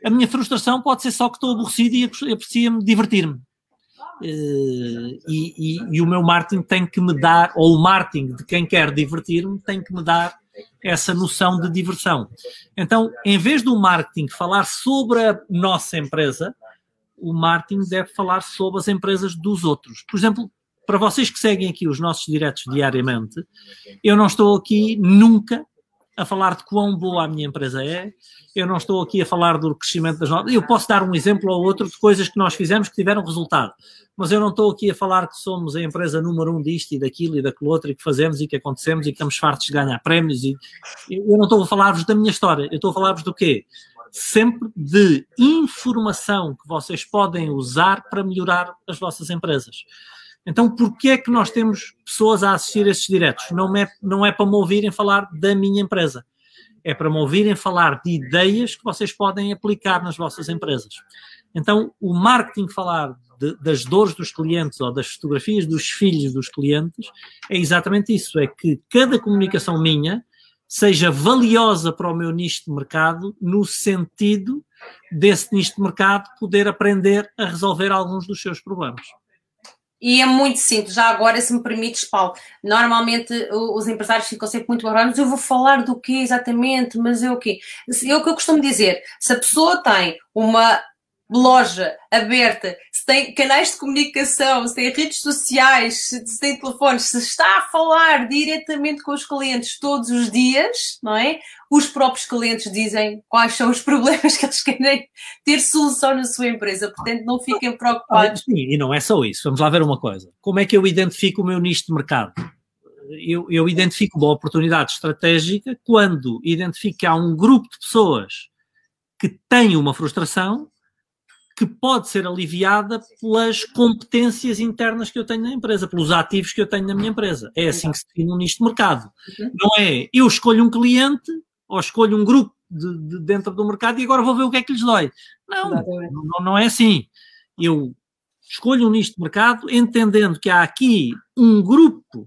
a minha frustração pode ser só que estou aborrecido e aprecia-me divertir-me. Uh, e, e, e, o meu marketing tem que me dar, ou o marketing de quem quer divertir-me, tem que me dar essa noção de diversão. Então, em vez do marketing falar sobre a nossa empresa, o marketing deve falar sobre as empresas dos outros. Por exemplo, para vocês que seguem aqui os nossos diretos diariamente, eu não estou aqui nunca a falar de quão boa a minha empresa é, eu não estou aqui a falar do crescimento das nossas. Eu posso dar um exemplo ou outro de coisas que nós fizemos que tiveram resultado, mas eu não estou aqui a falar que somos a empresa número um disto e daquilo e daquilo outro e que fazemos e que acontecemos e que estamos fartos de ganhar prémios. E... Eu não estou a falar-vos da minha história, eu estou a falar-vos do quê? Sempre de informação que vocês podem usar para melhorar as vossas empresas. Então, porquê é que nós temos pessoas a assistir a esses diretos? Não é, não é para me ouvirem falar da minha empresa é para me ouvirem falar de ideias que vocês podem aplicar nas vossas empresas. Então, o marketing falar de, das dores dos clientes ou das fotografias dos filhos dos clientes é exatamente isso: é que cada comunicação minha seja valiosa para o meu nicho de mercado, no sentido desse nicho de mercado poder aprender a resolver alguns dos seus problemas. E é muito simples, já agora, se me permites, Paulo. Normalmente os empresários ficam sempre muito barulhos. Eu vou falar do quê exatamente, mas é o quê? É o que eu costumo dizer. Se a pessoa tem uma loja aberta, se tem canais de comunicação, se tem redes sociais, se tem telefones, se está a falar diretamente com os clientes todos os dias, não é? Os próprios clientes dizem quais são os problemas que eles querem ter solução na sua empresa, portanto não fiquem preocupados. Sim, e não é só isso. Vamos lá ver uma coisa. Como é que eu identifico o meu nicho de mercado? Eu, eu identifico uma oportunidade estratégica quando identifico que há um grupo de pessoas que tem uma frustração que pode ser aliviada pelas competências internas que eu tenho na empresa, pelos ativos que eu tenho na minha empresa. É assim que se define um nicho de mercado. Uhum. Não é eu escolho um cliente ou escolho um grupo de, de dentro do mercado e agora vou ver o que é que lhes dói. Não, não, não é assim. Eu escolho um nicho de mercado entendendo que há aqui um grupo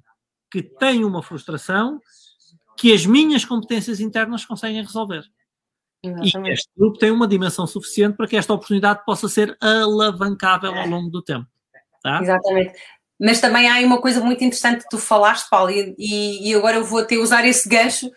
que tem uma frustração que as minhas competências internas conseguem resolver. Exatamente. E este grupo tem uma dimensão suficiente para que esta oportunidade possa ser alavancável ao longo do tempo. Tá? Exatamente. Mas também há uma coisa muito interessante que tu falaste, Paulo, e, e agora eu vou até usar esse gancho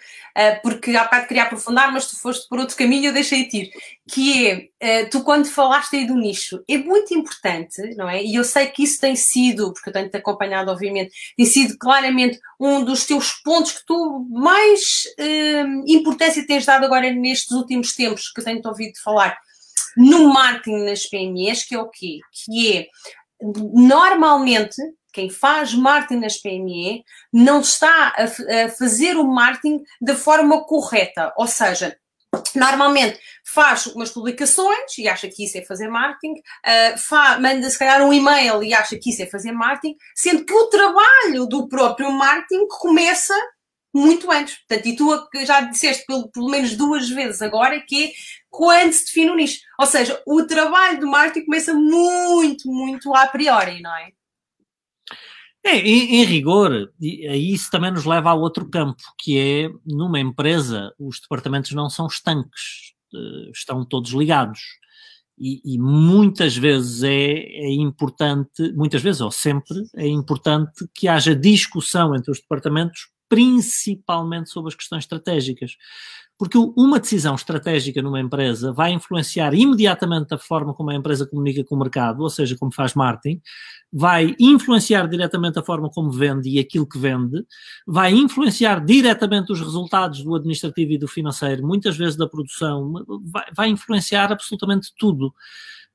porque há bocado queria aprofundar, mas tu foste por outro caminho eu deixei-te ir, que é, uh, tu quando falaste aí do nicho, é muito importante, não é? E eu sei que isso tem sido, porque eu tenho-te acompanhado, obviamente, tem sido claramente um dos teus pontos que tu mais uh, importância tens dado agora nestes últimos tempos, que tenho-te ouvido falar, no marketing nas PMEs, que é o quê? Que é, normalmente, quem faz marketing nas PME não está a, a fazer o marketing da forma correta. Ou seja, normalmente faz umas publicações e acha que isso é fazer marketing, uh, manda se calhar um e-mail e acha que isso é fazer marketing, sendo que o trabalho do próprio marketing começa muito antes. Portanto, e tu já disseste pelo, pelo menos duas vezes agora que é quando se define o nicho. Ou seja, o trabalho do marketing começa muito, muito a priori, não é? É, em, em, rigor, isso também nos leva a outro campo, que é, numa empresa, os departamentos não são estanques, eh, estão todos ligados. E, e muitas vezes é, é, importante, muitas vezes ou sempre, é importante que haja discussão entre os departamentos, principalmente sobre as questões estratégicas. Porque uma decisão estratégica numa empresa vai influenciar imediatamente a forma como a empresa comunica com o mercado, ou seja, como faz marketing, vai influenciar diretamente a forma como vende e aquilo que vende, vai influenciar diretamente os resultados do administrativo e do financeiro, muitas vezes da produção, vai, vai influenciar absolutamente tudo.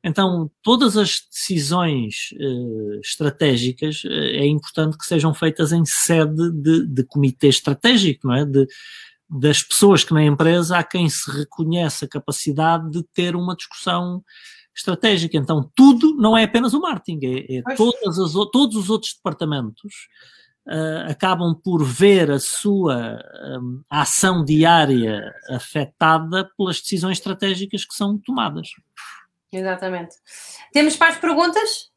Então, todas as decisões uh, estratégicas uh, é importante que sejam feitas em sede de, de comitê estratégico, não é? De, das pessoas que na empresa há quem se reconhece a capacidade de ter uma discussão estratégica. Então, tudo não é apenas o marketing, é, é todas as, todos os outros departamentos uh, acabam por ver a sua um, ação diária afetada pelas decisões estratégicas que são tomadas. Exatamente. Temos mais perguntas?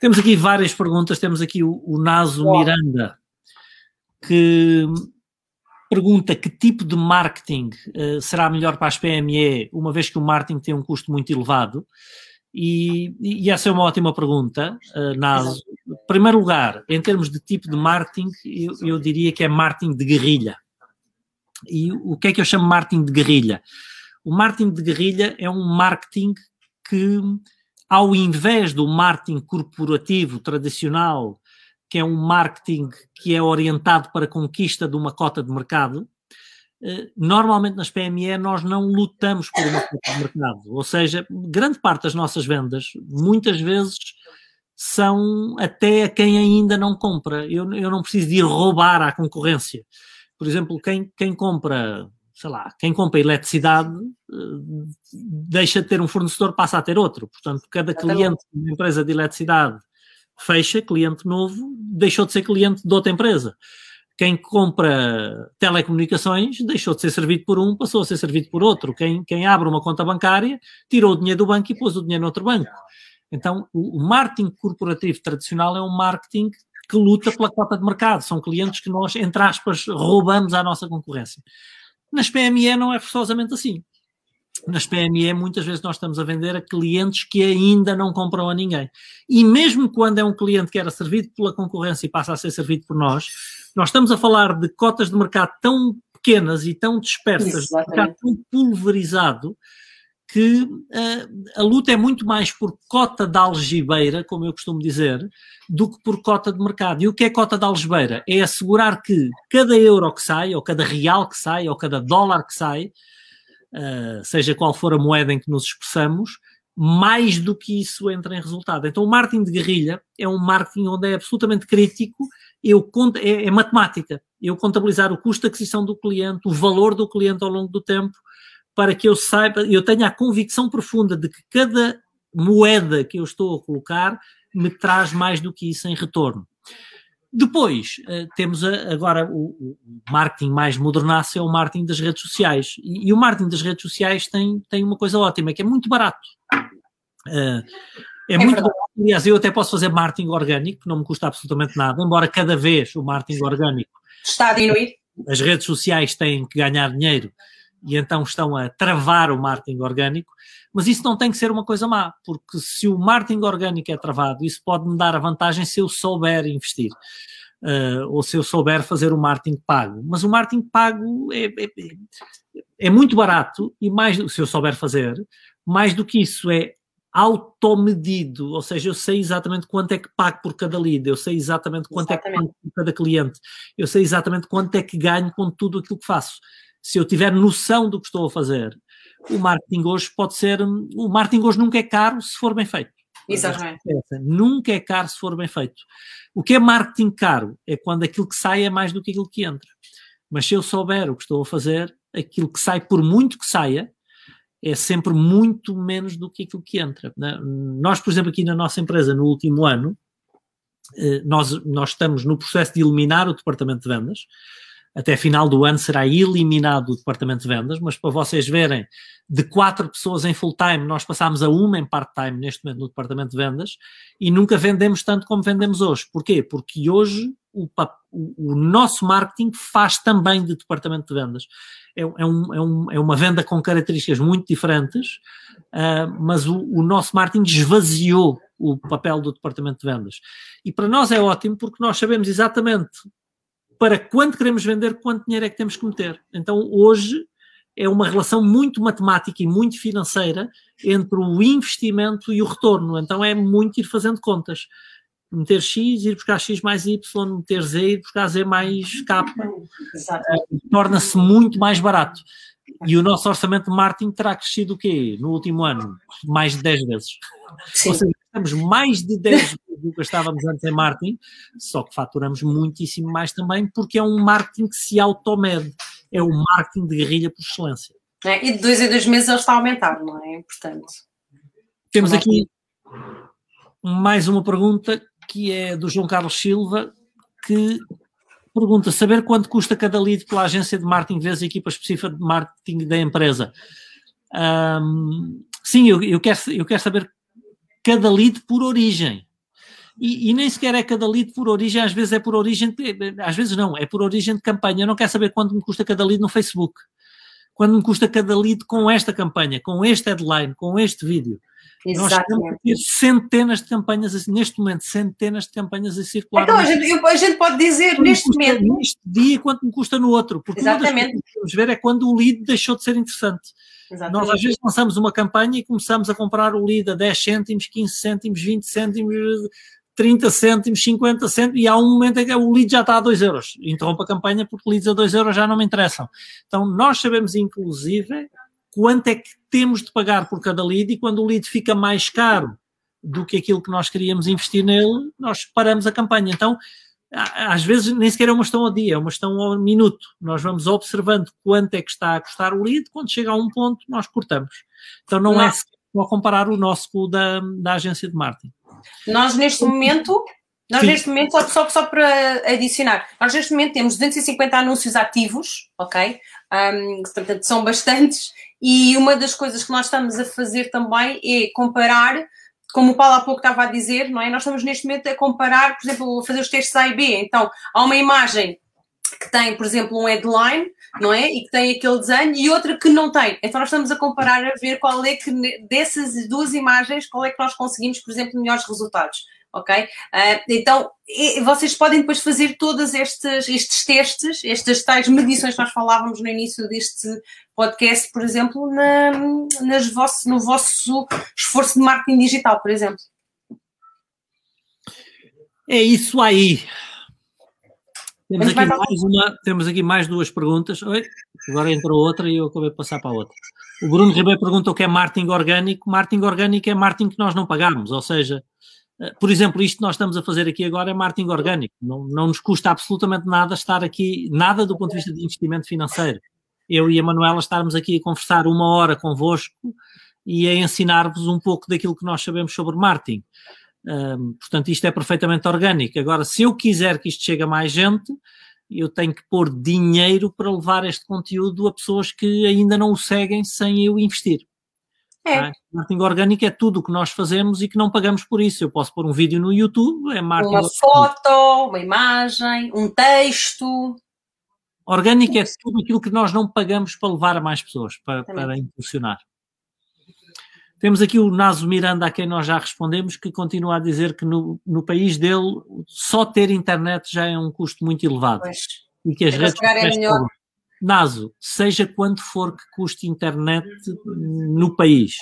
Temos aqui várias perguntas. Temos aqui o, o Naso Boa. Miranda, que pergunta que tipo de marketing uh, será melhor para as PME, uma vez que o marketing tem um custo muito elevado. E, e essa é uma ótima pergunta, uh, Naso. Em primeiro lugar, em termos de tipo de marketing, eu, eu, diria que é marketing de guerrilha. E o que é que eu chamo de marketing de guerrilha? O marketing de guerrilha é um marketing que, ao invés do marketing corporativo tradicional, que é um marketing que é orientado para a conquista de uma cota de mercado, eh, normalmente nas PME nós não lutamos por uma cota de mercado. Ou seja, grande parte das nossas vendas, muitas vezes, são até a quem ainda não compra. Eu, eu não preciso de ir roubar à concorrência. Por exemplo, quem, quem compra, sei lá, quem compra eletricidade eh, deixa de ter um fornecedor, passa a ter outro. Portanto, cada cliente de uma empresa de eletricidade fecha, cliente novo, deixou de ser cliente de outra empresa. Quem compra telecomunicações deixou de ser servido por um, passou a ser servido por outro. Quem, quem abre uma conta bancária tirou o dinheiro do banco e pôs o dinheiro noutro banco. Então, o, o marketing corporativo tradicional é um marketing que luta pela cota de mercado. São clientes que nós, entre aspas, roubamos à nossa concorrência. Nas PME não é forçosamente assim nas PME, muitas vezes nós estamos a vender a clientes que ainda não compram a ninguém. E mesmo quando é um cliente que era servido pela concorrência e passa a ser servido por nós, nós estamos a falar de cotas de mercado tão pequenas e tão dispersas, de mercado tão pulverizado, que uh, a luta é muito mais por cota de algibeira, como eu costumo dizer, do que por cota de mercado. E o que é cota de algibeira? É assegurar que cada euro que sai, ou cada real que sai, ou cada dólar que sai, uh, seja qual for a moeda em que nos expressamos, mais do que isso entra em resultado. Então o marketing de guerrilha é um marketing onde é absolutamente crítico, eu, é, é matemática. Eu contabilizar o custo de aquisição do cliente, o valor do cliente ao longo do tempo, para que eu saiba, eu tenha a convicção profunda de que cada moeda que eu estou a colocar me traz mais do que isso em retorno. Depois, uh, temos agora o, marketing mais modernaço, é o marketing das redes sociais. E, o marketing das redes sociais tem, tem uma coisa ótima, que é muito barato. Uh, é, é, muito barato. Aliás, eu até posso fazer marketing orgânico, que não me custa absolutamente nada, embora cada vez o marketing orgânico... Está a diminuir? As redes sociais têm que ganhar dinheiro e então estão a travar o marketing orgânico, mas isso não tem que ser uma coisa má, porque se o marketing orgânico é travado, isso pode me dar a vantagem se eu souber investir. Uh, ou se eu souber fazer o marketing pago. Mas o marketing pago é, é, é muito barato e mais, se eu souber fazer, mais do que isso é automedido, ou seja, eu sei exatamente quanto é que pago por cada lead, eu sei exatamente quanto exatamente. é que pago por cada cliente, eu sei exatamente quanto é que ganho com tudo aquilo que faço se eu tiver noção do que estou a fazer, o marketing hoje pode ser. O marketing hoje nunca é caro se for bem feito. Exatamente. Nunca é caro se for bem feito. O que é marketing caro é quando aquilo que sai é mais do que aquilo que entra. Mas se eu souber o que estou a fazer, aquilo que sai, por muito que saia, é sempre muito menos do que aquilo que entra. Nós, por exemplo, aqui na nossa empresa, no último ano, eh, nós, nós estamos no processo de eliminar o departamento de vendas até final do ano será eliminado o departamento de vendas, mas para vocês verem, de quatro pessoas em full time, nós passámos a uma em part-time neste momento no departamento de vendas e nunca vendemos tanto como vendemos hoje. Porquê? Porque hoje o, o, o nosso marketing faz também de departamento de vendas. É, é, um, é, um, é uma venda com características muito diferentes, uh, mas o, o nosso marketing esvaziou o papel do departamento de vendas. E para nós é ótimo porque nós sabemos exatamente para quanto queremos vender, quanto dinheiro é que temos que meter. Então, hoje é uma relação muito matemática e muito financeira entre o investimento e o retorno. Então, é muito ir fazendo contas. Meter X, ir buscar X mais Y, meter Z, ir buscar Z mais K. Torna-se muito mais barato. E o nosso orçamento de marketing terá crescido o quê? No último ano? Mais de 10 vezes. Sim. Ou seja, estamos mais de 10 vezes do que estávamos antes em marketing, só que faturamos muitíssimo mais também, porque é um marketing que se automede. É o marketing de guerrilha por excelência. É, e de dois em dois meses ele está a aumentar, não é? Portanto. Temos aqui mais uma pergunta que é do João Carlos Silva, que pergunta: saber quanto custa cada lead pela agência de marketing vezes a equipa específica de marketing da empresa? Um, sim, eu, eu, quero, eu quero saber cada lead por origem. E, e, nem sequer é cada lead por origem, às vezes é por origem, às vezes não, é por origem de campanha. Eu não quero saber quanto me custa cada lead no Facebook, quanto me custa cada lead com esta campanha, com este headline, com este vídeo. Exatamente. Nós temos ter centenas de campanhas, neste momento, centenas de campanhas a circular. Então, a gente, a gente pode dizer neste momento. Neste dia, quanto me custa no outro. Porque Exatamente. uma das que ver é quando o lead deixou de ser interessante. Exatamente. Nós às vezes lançamos uma campanha e começamos a comprar o lead a 10 cêntimos, 15 cêntimos, 20 cêntimos, 30 cêntimos, 50 cêntimos, e há um momento em que o lead já está a 2 euros. Interrompa a campanha porque leads a 2 euros já não me interessam. Então, nós sabemos, inclusive, quanto é que temos de pagar por cada lead e quando o lead fica mais caro do que aquilo que nós queríamos investir nele, nós paramos a campanha. Então, às vezes nem sequer é uma questão ao dia, é uma questão ao minuto. Nós vamos observando quanto é que está a custar o lead, quando chega a um ponto, nós cortamos. Então, não, não. é só comparar o nosso com o da, da agência de marketing. Nós neste momento, nós Sim. neste momento, só, só para adicionar, nós neste momento temos 250 anúncios ativos, ok? Um, portanto, são bastantes, e uma das coisas que nós estamos a fazer também é comparar, como o Paulo há pouco estava a dizer, não é? Nós estamos neste momento a comparar, por exemplo, a fazer os testes A e B. Então, há uma imagem que tem, por exemplo, um headline, não é? E que tem aquele desenho, e outra que não tem. Então nós estamos a comparar a ver qual é que, dessas duas imagens, qual é que nós conseguimos, por exemplo, melhores resultados. Ok? Uh, então, vocês podem depois fazer todos estes, estes testes, estas tais medições que nós falávamos no início deste podcast, por exemplo, na, nas vosso, no vosso esforço de marketing digital, por exemplo. É isso aí. Temos aqui, mais uma, temos aqui mais duas perguntas. Oi, agora entrou outra e eu acabei de passar para a outra. O Bruno Ribeiro pergunta o que é marketing orgânico. Marketing orgânico é marketing que nós não pagamos, ou seja, por exemplo, isto que nós estamos a fazer aqui agora é marketing orgânico. Não, não nos custa absolutamente nada estar aqui, nada do ponto de vista de investimento financeiro. Eu e a Manuela estarmos aqui a conversar uma hora convosco e a ensinar-vos um pouco daquilo que nós sabemos sobre marketing. Um, portanto, isto é perfeitamente orgânico. Agora, se eu quiser que isto chegue a mais gente, eu tenho que pôr dinheiro para levar este conteúdo a pessoas que ainda não o seguem sem eu investir. É. é? Marketing orgânico é tudo o que nós fazemos e que não pagamos por isso. Eu posso pôr um vídeo no YouTube, é marketing Uma orgânico. foto, uma imagem, um texto. Orgânico é tudo aquilo que nós não pagamos para levar a mais pessoas, para, para impulsionar. Temos aqui o Naso Miranda, a quem nós já respondemos, que continua a dizer que no, no país dele só ter internet já é um custo muito elevado. Pois. E que as é redes é melhor. Naso, seja quanto for que custe internet no país,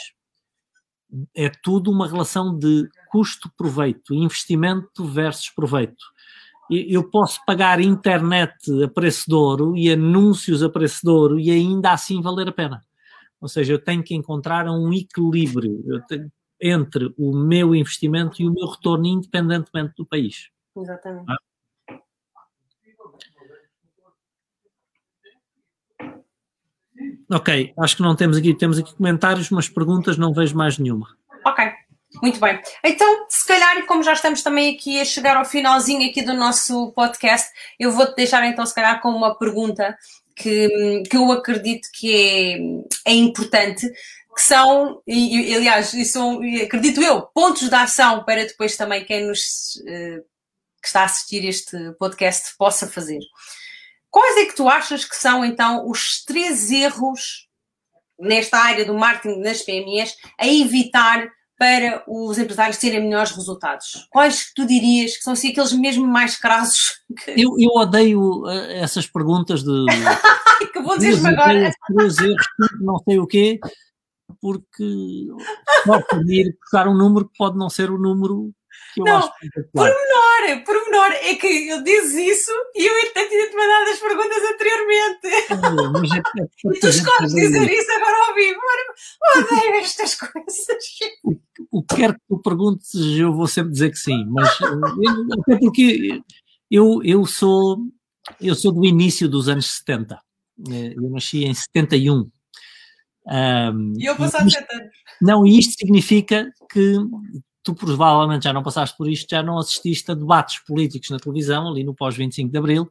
é tudo uma relação de custo-proveito, investimento versus proveito. Eu posso pagar internet a preço de ouro e anúncios a preço de ouro e ainda assim valer a pena. Ou seja, eu tenho que encontrar um equilíbrio entre o meu investimento e o meu retorno, independentemente do país. Exatamente. Ah? Ok, acho que não temos aqui, temos aqui comentários, mas perguntas não vejo mais nenhuma. Ok, muito bem. Então, se calhar, como já estamos também aqui a chegar ao finalzinho aqui do nosso podcast, eu vou-te deixar então, se calhar, com uma pergunta que, que eu acredito que é, é importante, que são, e, aliás, e são, acredito eu, pontos de ação para depois também quem nos uh, que está a assistir este podcast possa fazer. Quais é que tu achas que são então os três erros nesta área do marketing nas PMEs a evitar para os empresários terem melhores resultados? Quais que tu dirias que são assim, aqueles mesmo mais crassos? Que... Eu, eu odeio eh, essas perguntas de. que vou dizer-me agora. Três erros, não sei o quê, porque pode pedir buscar um número que pode não ser o número eu não, acho é por menor, é que eu dizes isso e eu tinha-te mandado as perguntas anteriormente. É, é, é, e tu escolhes dizer isso agora ao vivo. Odeio estas coisas. O, que quer que tu perguntes, eu vou sempre dizer que sim, mas eh, até porque eu, eu sou eu sou do início dos anos 70. Eh, eu nasci em 71. Um, e eu passado 70 anos. Não, e isto significa que tu provavelmente já não passaste por isto, já não assististe a debates políticos na televisão, ali no pós-25 de Abril,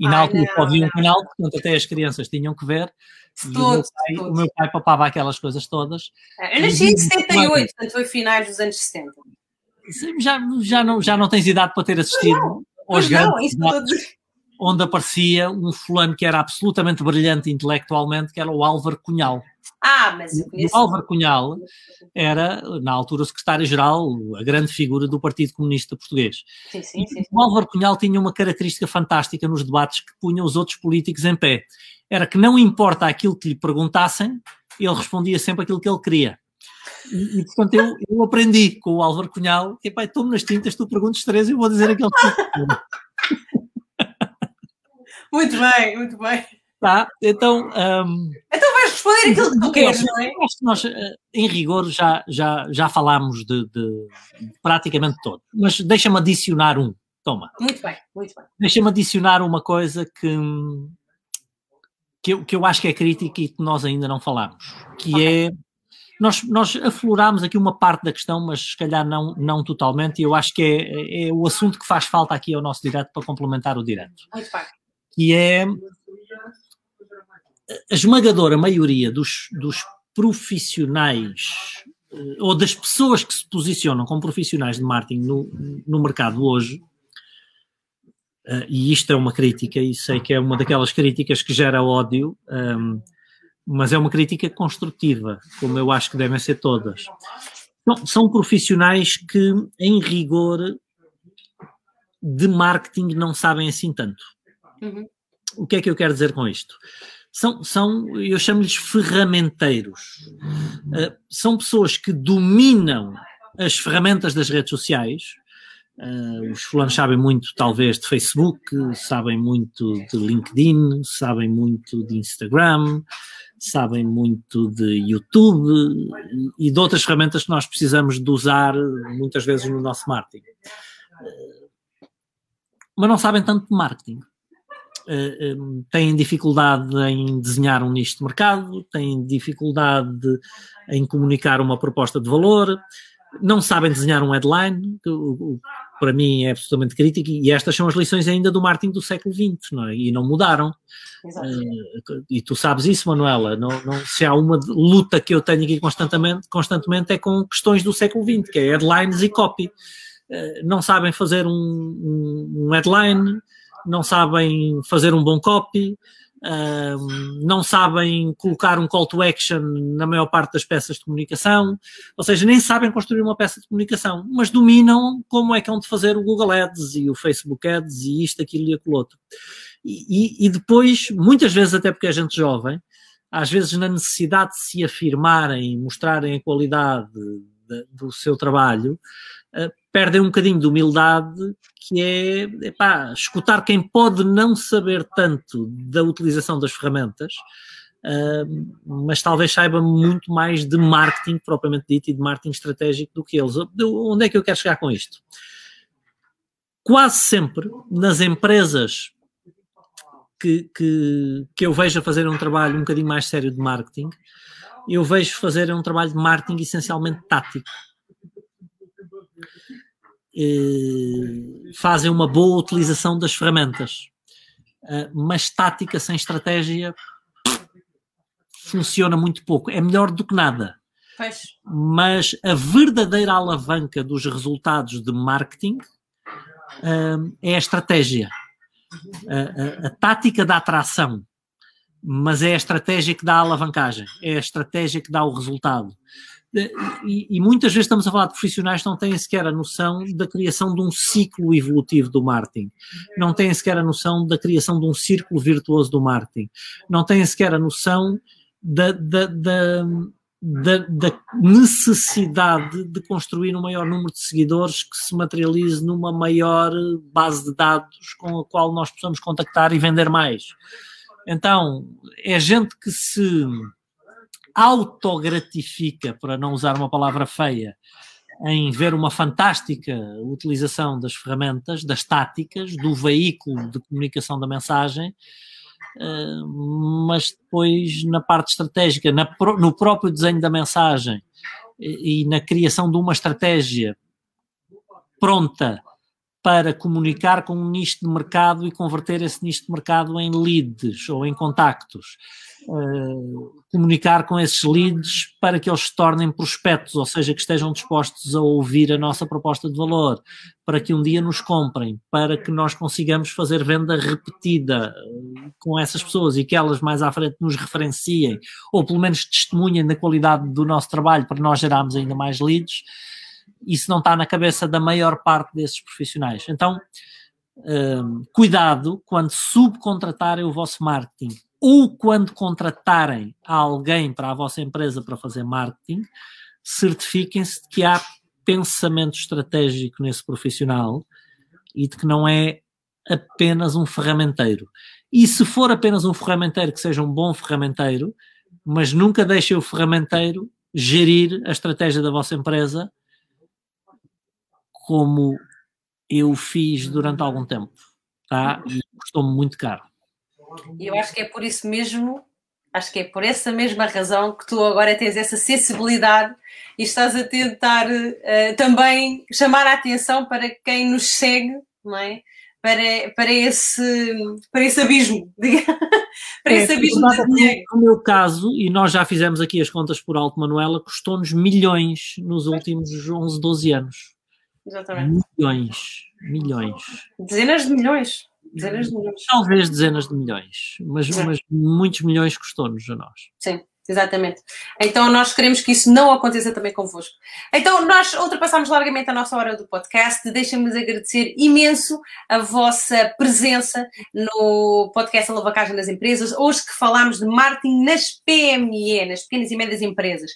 e Ai, na altura só havia um canal, portanto até as crianças tinham que ver, e o, meu pai, o meu pai papava aquelas coisas todas. É, eu nasci em 78, portanto foi finais dos anos 70. Já, já, não, já não tens idade para ter assistido não, aos grandes debates, onde aparecia um fulano que era absolutamente brilhante intelectualmente, que era o Álvaro Cunhal. Ah, mas eu conheço. O Álvaro Cunhal era, na altura, secretário-geral, a grande figura do Partido Comunista Português. Sim, sim, sim. O Álvaro Cunhal tinha uma característica fantástica nos debates que punha os outros políticos em pé. Era que não importa aquilo que lhe perguntassem, ele respondia sempre aquilo que ele queria. E, e portanto, eu, eu, aprendi com o Álvaro Cunhal, e pá, estou-me nas tintas, tu perguntas três e eu vou dizer aquilo que Muito bem, muito bem. Tá, então. Um, então vais responder aquilo que tu queres, não é? Nós, eh, em rigor, já, já, já falámos de, de praticamente todo. Mas deixa-me adicionar um. Toma. Muito bem, muito bem. Deixa-me adicionar uma coisa que, que, eu, que eu acho que é crítica e que nós ainda não falamos, que okay. é. Nós, nós aflorámos aqui uma parte da questão, mas se calhar não, não totalmente, e eu acho que é, é o assunto que faz falta aqui ao nosso direto para complementar o direto. Muito bem. Que é a esmagadora maioria dos, dos profissionais eh, ou das pessoas que se posicionam como profissionais de marketing no, no mercado hoje, uh, e isto é uma crítica, e sei que é uma daquelas críticas que gera ódio, ehm, mas é uma crítica construtiva, como eu acho que devem ser todas. Então, são profissionais que, em rigor, de marketing não sabem assim tanto. Uhum. O que é que eu quero dizer com isto? São, são eu chamo-lhes ferramenteiros. Uh, são pessoas que dominam as ferramentas das redes sociais. Uh, os fulanos sabem muito, talvez, de Facebook, sabem muito de LinkedIn, sabem muito de Instagram, sabem muito de YouTube e de outras ferramentas que nós precisamos de usar muitas vezes no nosso marketing. Uh, mas não sabem tanto de marketing. Uh, têm dificuldade em desenhar um nicho de mercado, têm dificuldade em comunicar uma proposta de valor, não sabem desenhar um headline, que, para mim é absolutamente crítico, e estas são as lições ainda do marketing do século XX, não é? e não mudaram. Uh, e tu sabes isso, Manuela, não, não, se há uma luta que eu tenho aqui constantemente, constantemente é com questões do século XX, que é headlines e copy. Uh, não sabem fazer um, um, um headline, não sabem fazer um bom copy, não sabem colocar um call to action na maior parte das peças de comunicação, ou seja, nem sabem construir uma peça de comunicação, mas dominam como é que vão de fazer o Google Ads e o Facebook Ads e isto, aquilo e aquilo outro. E, e, e depois, muitas vezes, até porque é gente jovem, às vezes na necessidade de se afirmarem, mostrarem a qualidade de, do seu trabalho, uh, perdem um bocadinho de humildade, que é epá, escutar quem pode não saber tanto da utilização das ferramentas, uh, mas talvez saiba muito mais de marketing propriamente dito e de marketing estratégico do que eles. Onde é que eu quero chegar com isto? Quase sempre nas empresas que, que, que eu vejo a fazer um trabalho um bocadinho mais sério de marketing, eu vejo fazer um trabalho de marketing essencialmente tático. Fazem uma boa utilização das ferramentas, uh, mas tática sem estratégia funciona muito pouco. É melhor do que nada. Pois. Mas a verdadeira alavanca dos resultados de marketing uh, é a estratégia. A, a, a, tática da atração, mas é a estratégia que dá a alavancagem, é a estratégia que dá o resultado. E, muitas vezes estamos a falar de profissionais que não têm sequer a noção da criação de um ciclo evolutivo do marketing, não têm sequer a noção da criação de um círculo virtuoso do marketing, não têm sequer a noção da, da, da, da, da necessidade de construir um maior número de seguidores que se materialize numa maior base de dados com a qual nós possamos contactar e vender mais. Então, é gente que se autogratifica, para não usar uma palavra feia, em ver uma fantástica utilização das ferramentas, das táticas, do veículo de comunicação da mensagem, eh, mas depois na parte estratégica, no próprio desenho da mensagem e na criação de uma estratégia pronta para comunicar com um nicho de mercado e converter esse nicho de mercado em leads ou em contactos. Uh, comunicar com esses leads para que eles se tornem prospectos, ou seja, que estejam dispostos a ouvir a nossa proposta de valor, para que um dia nos comprem, para que nós consigamos fazer venda repetida eh, com essas pessoas e que elas mais à frente nos referenciem, ou pelo menos testemunhem da qualidade do nosso trabalho para nós gerarmos ainda mais leads isso não está na cabeça da maior parte desses profissionais. Então, um, cuidado quando subcontratarem o vosso marketing ou quando contratarem alguém para a vossa empresa para fazer marketing, certifiquem-se de que há pensamento estratégico nesse profissional e de que não é apenas um ferramenteiro. E se for apenas um ferramenteiro, que seja um bom ferramenteiro, mas nunca deixem o ferramenteiro gerir a estratégia da vossa empresa como eu fiz durante algum tempo, tá? E custou-me muito caro. E eu acho que é por isso mesmo, acho que é por essa mesma razão que tu agora tens essa sensibilidade e estás a tentar uh, também chamar a atenção para quem nos segue, não é? Para, para, esse, para esse abismo, para é, esse abismo de dinheiro. No meu caso, e nós já fizemos aqui as contas por alto, Manuela, custou-nos milhões nos últimos 11, 12 anos. Exatamente. Milhões. Milhões. Dezenas de milhões. Dezenas de milhões. Talvez dezenas de milhões, mas, mas muitos milhões custou-nos a nós. Sim, Exatamente. Então nós queremos que isso não aconteça também convosco. Então nós ultrapassamos largamente a nossa hora do podcast. Deixem-me agradecer imenso a vossa presença no podcast Alavancagem das Empresas. Hoje que falámos de marketing nas PME, nas pequenas e médias empresas.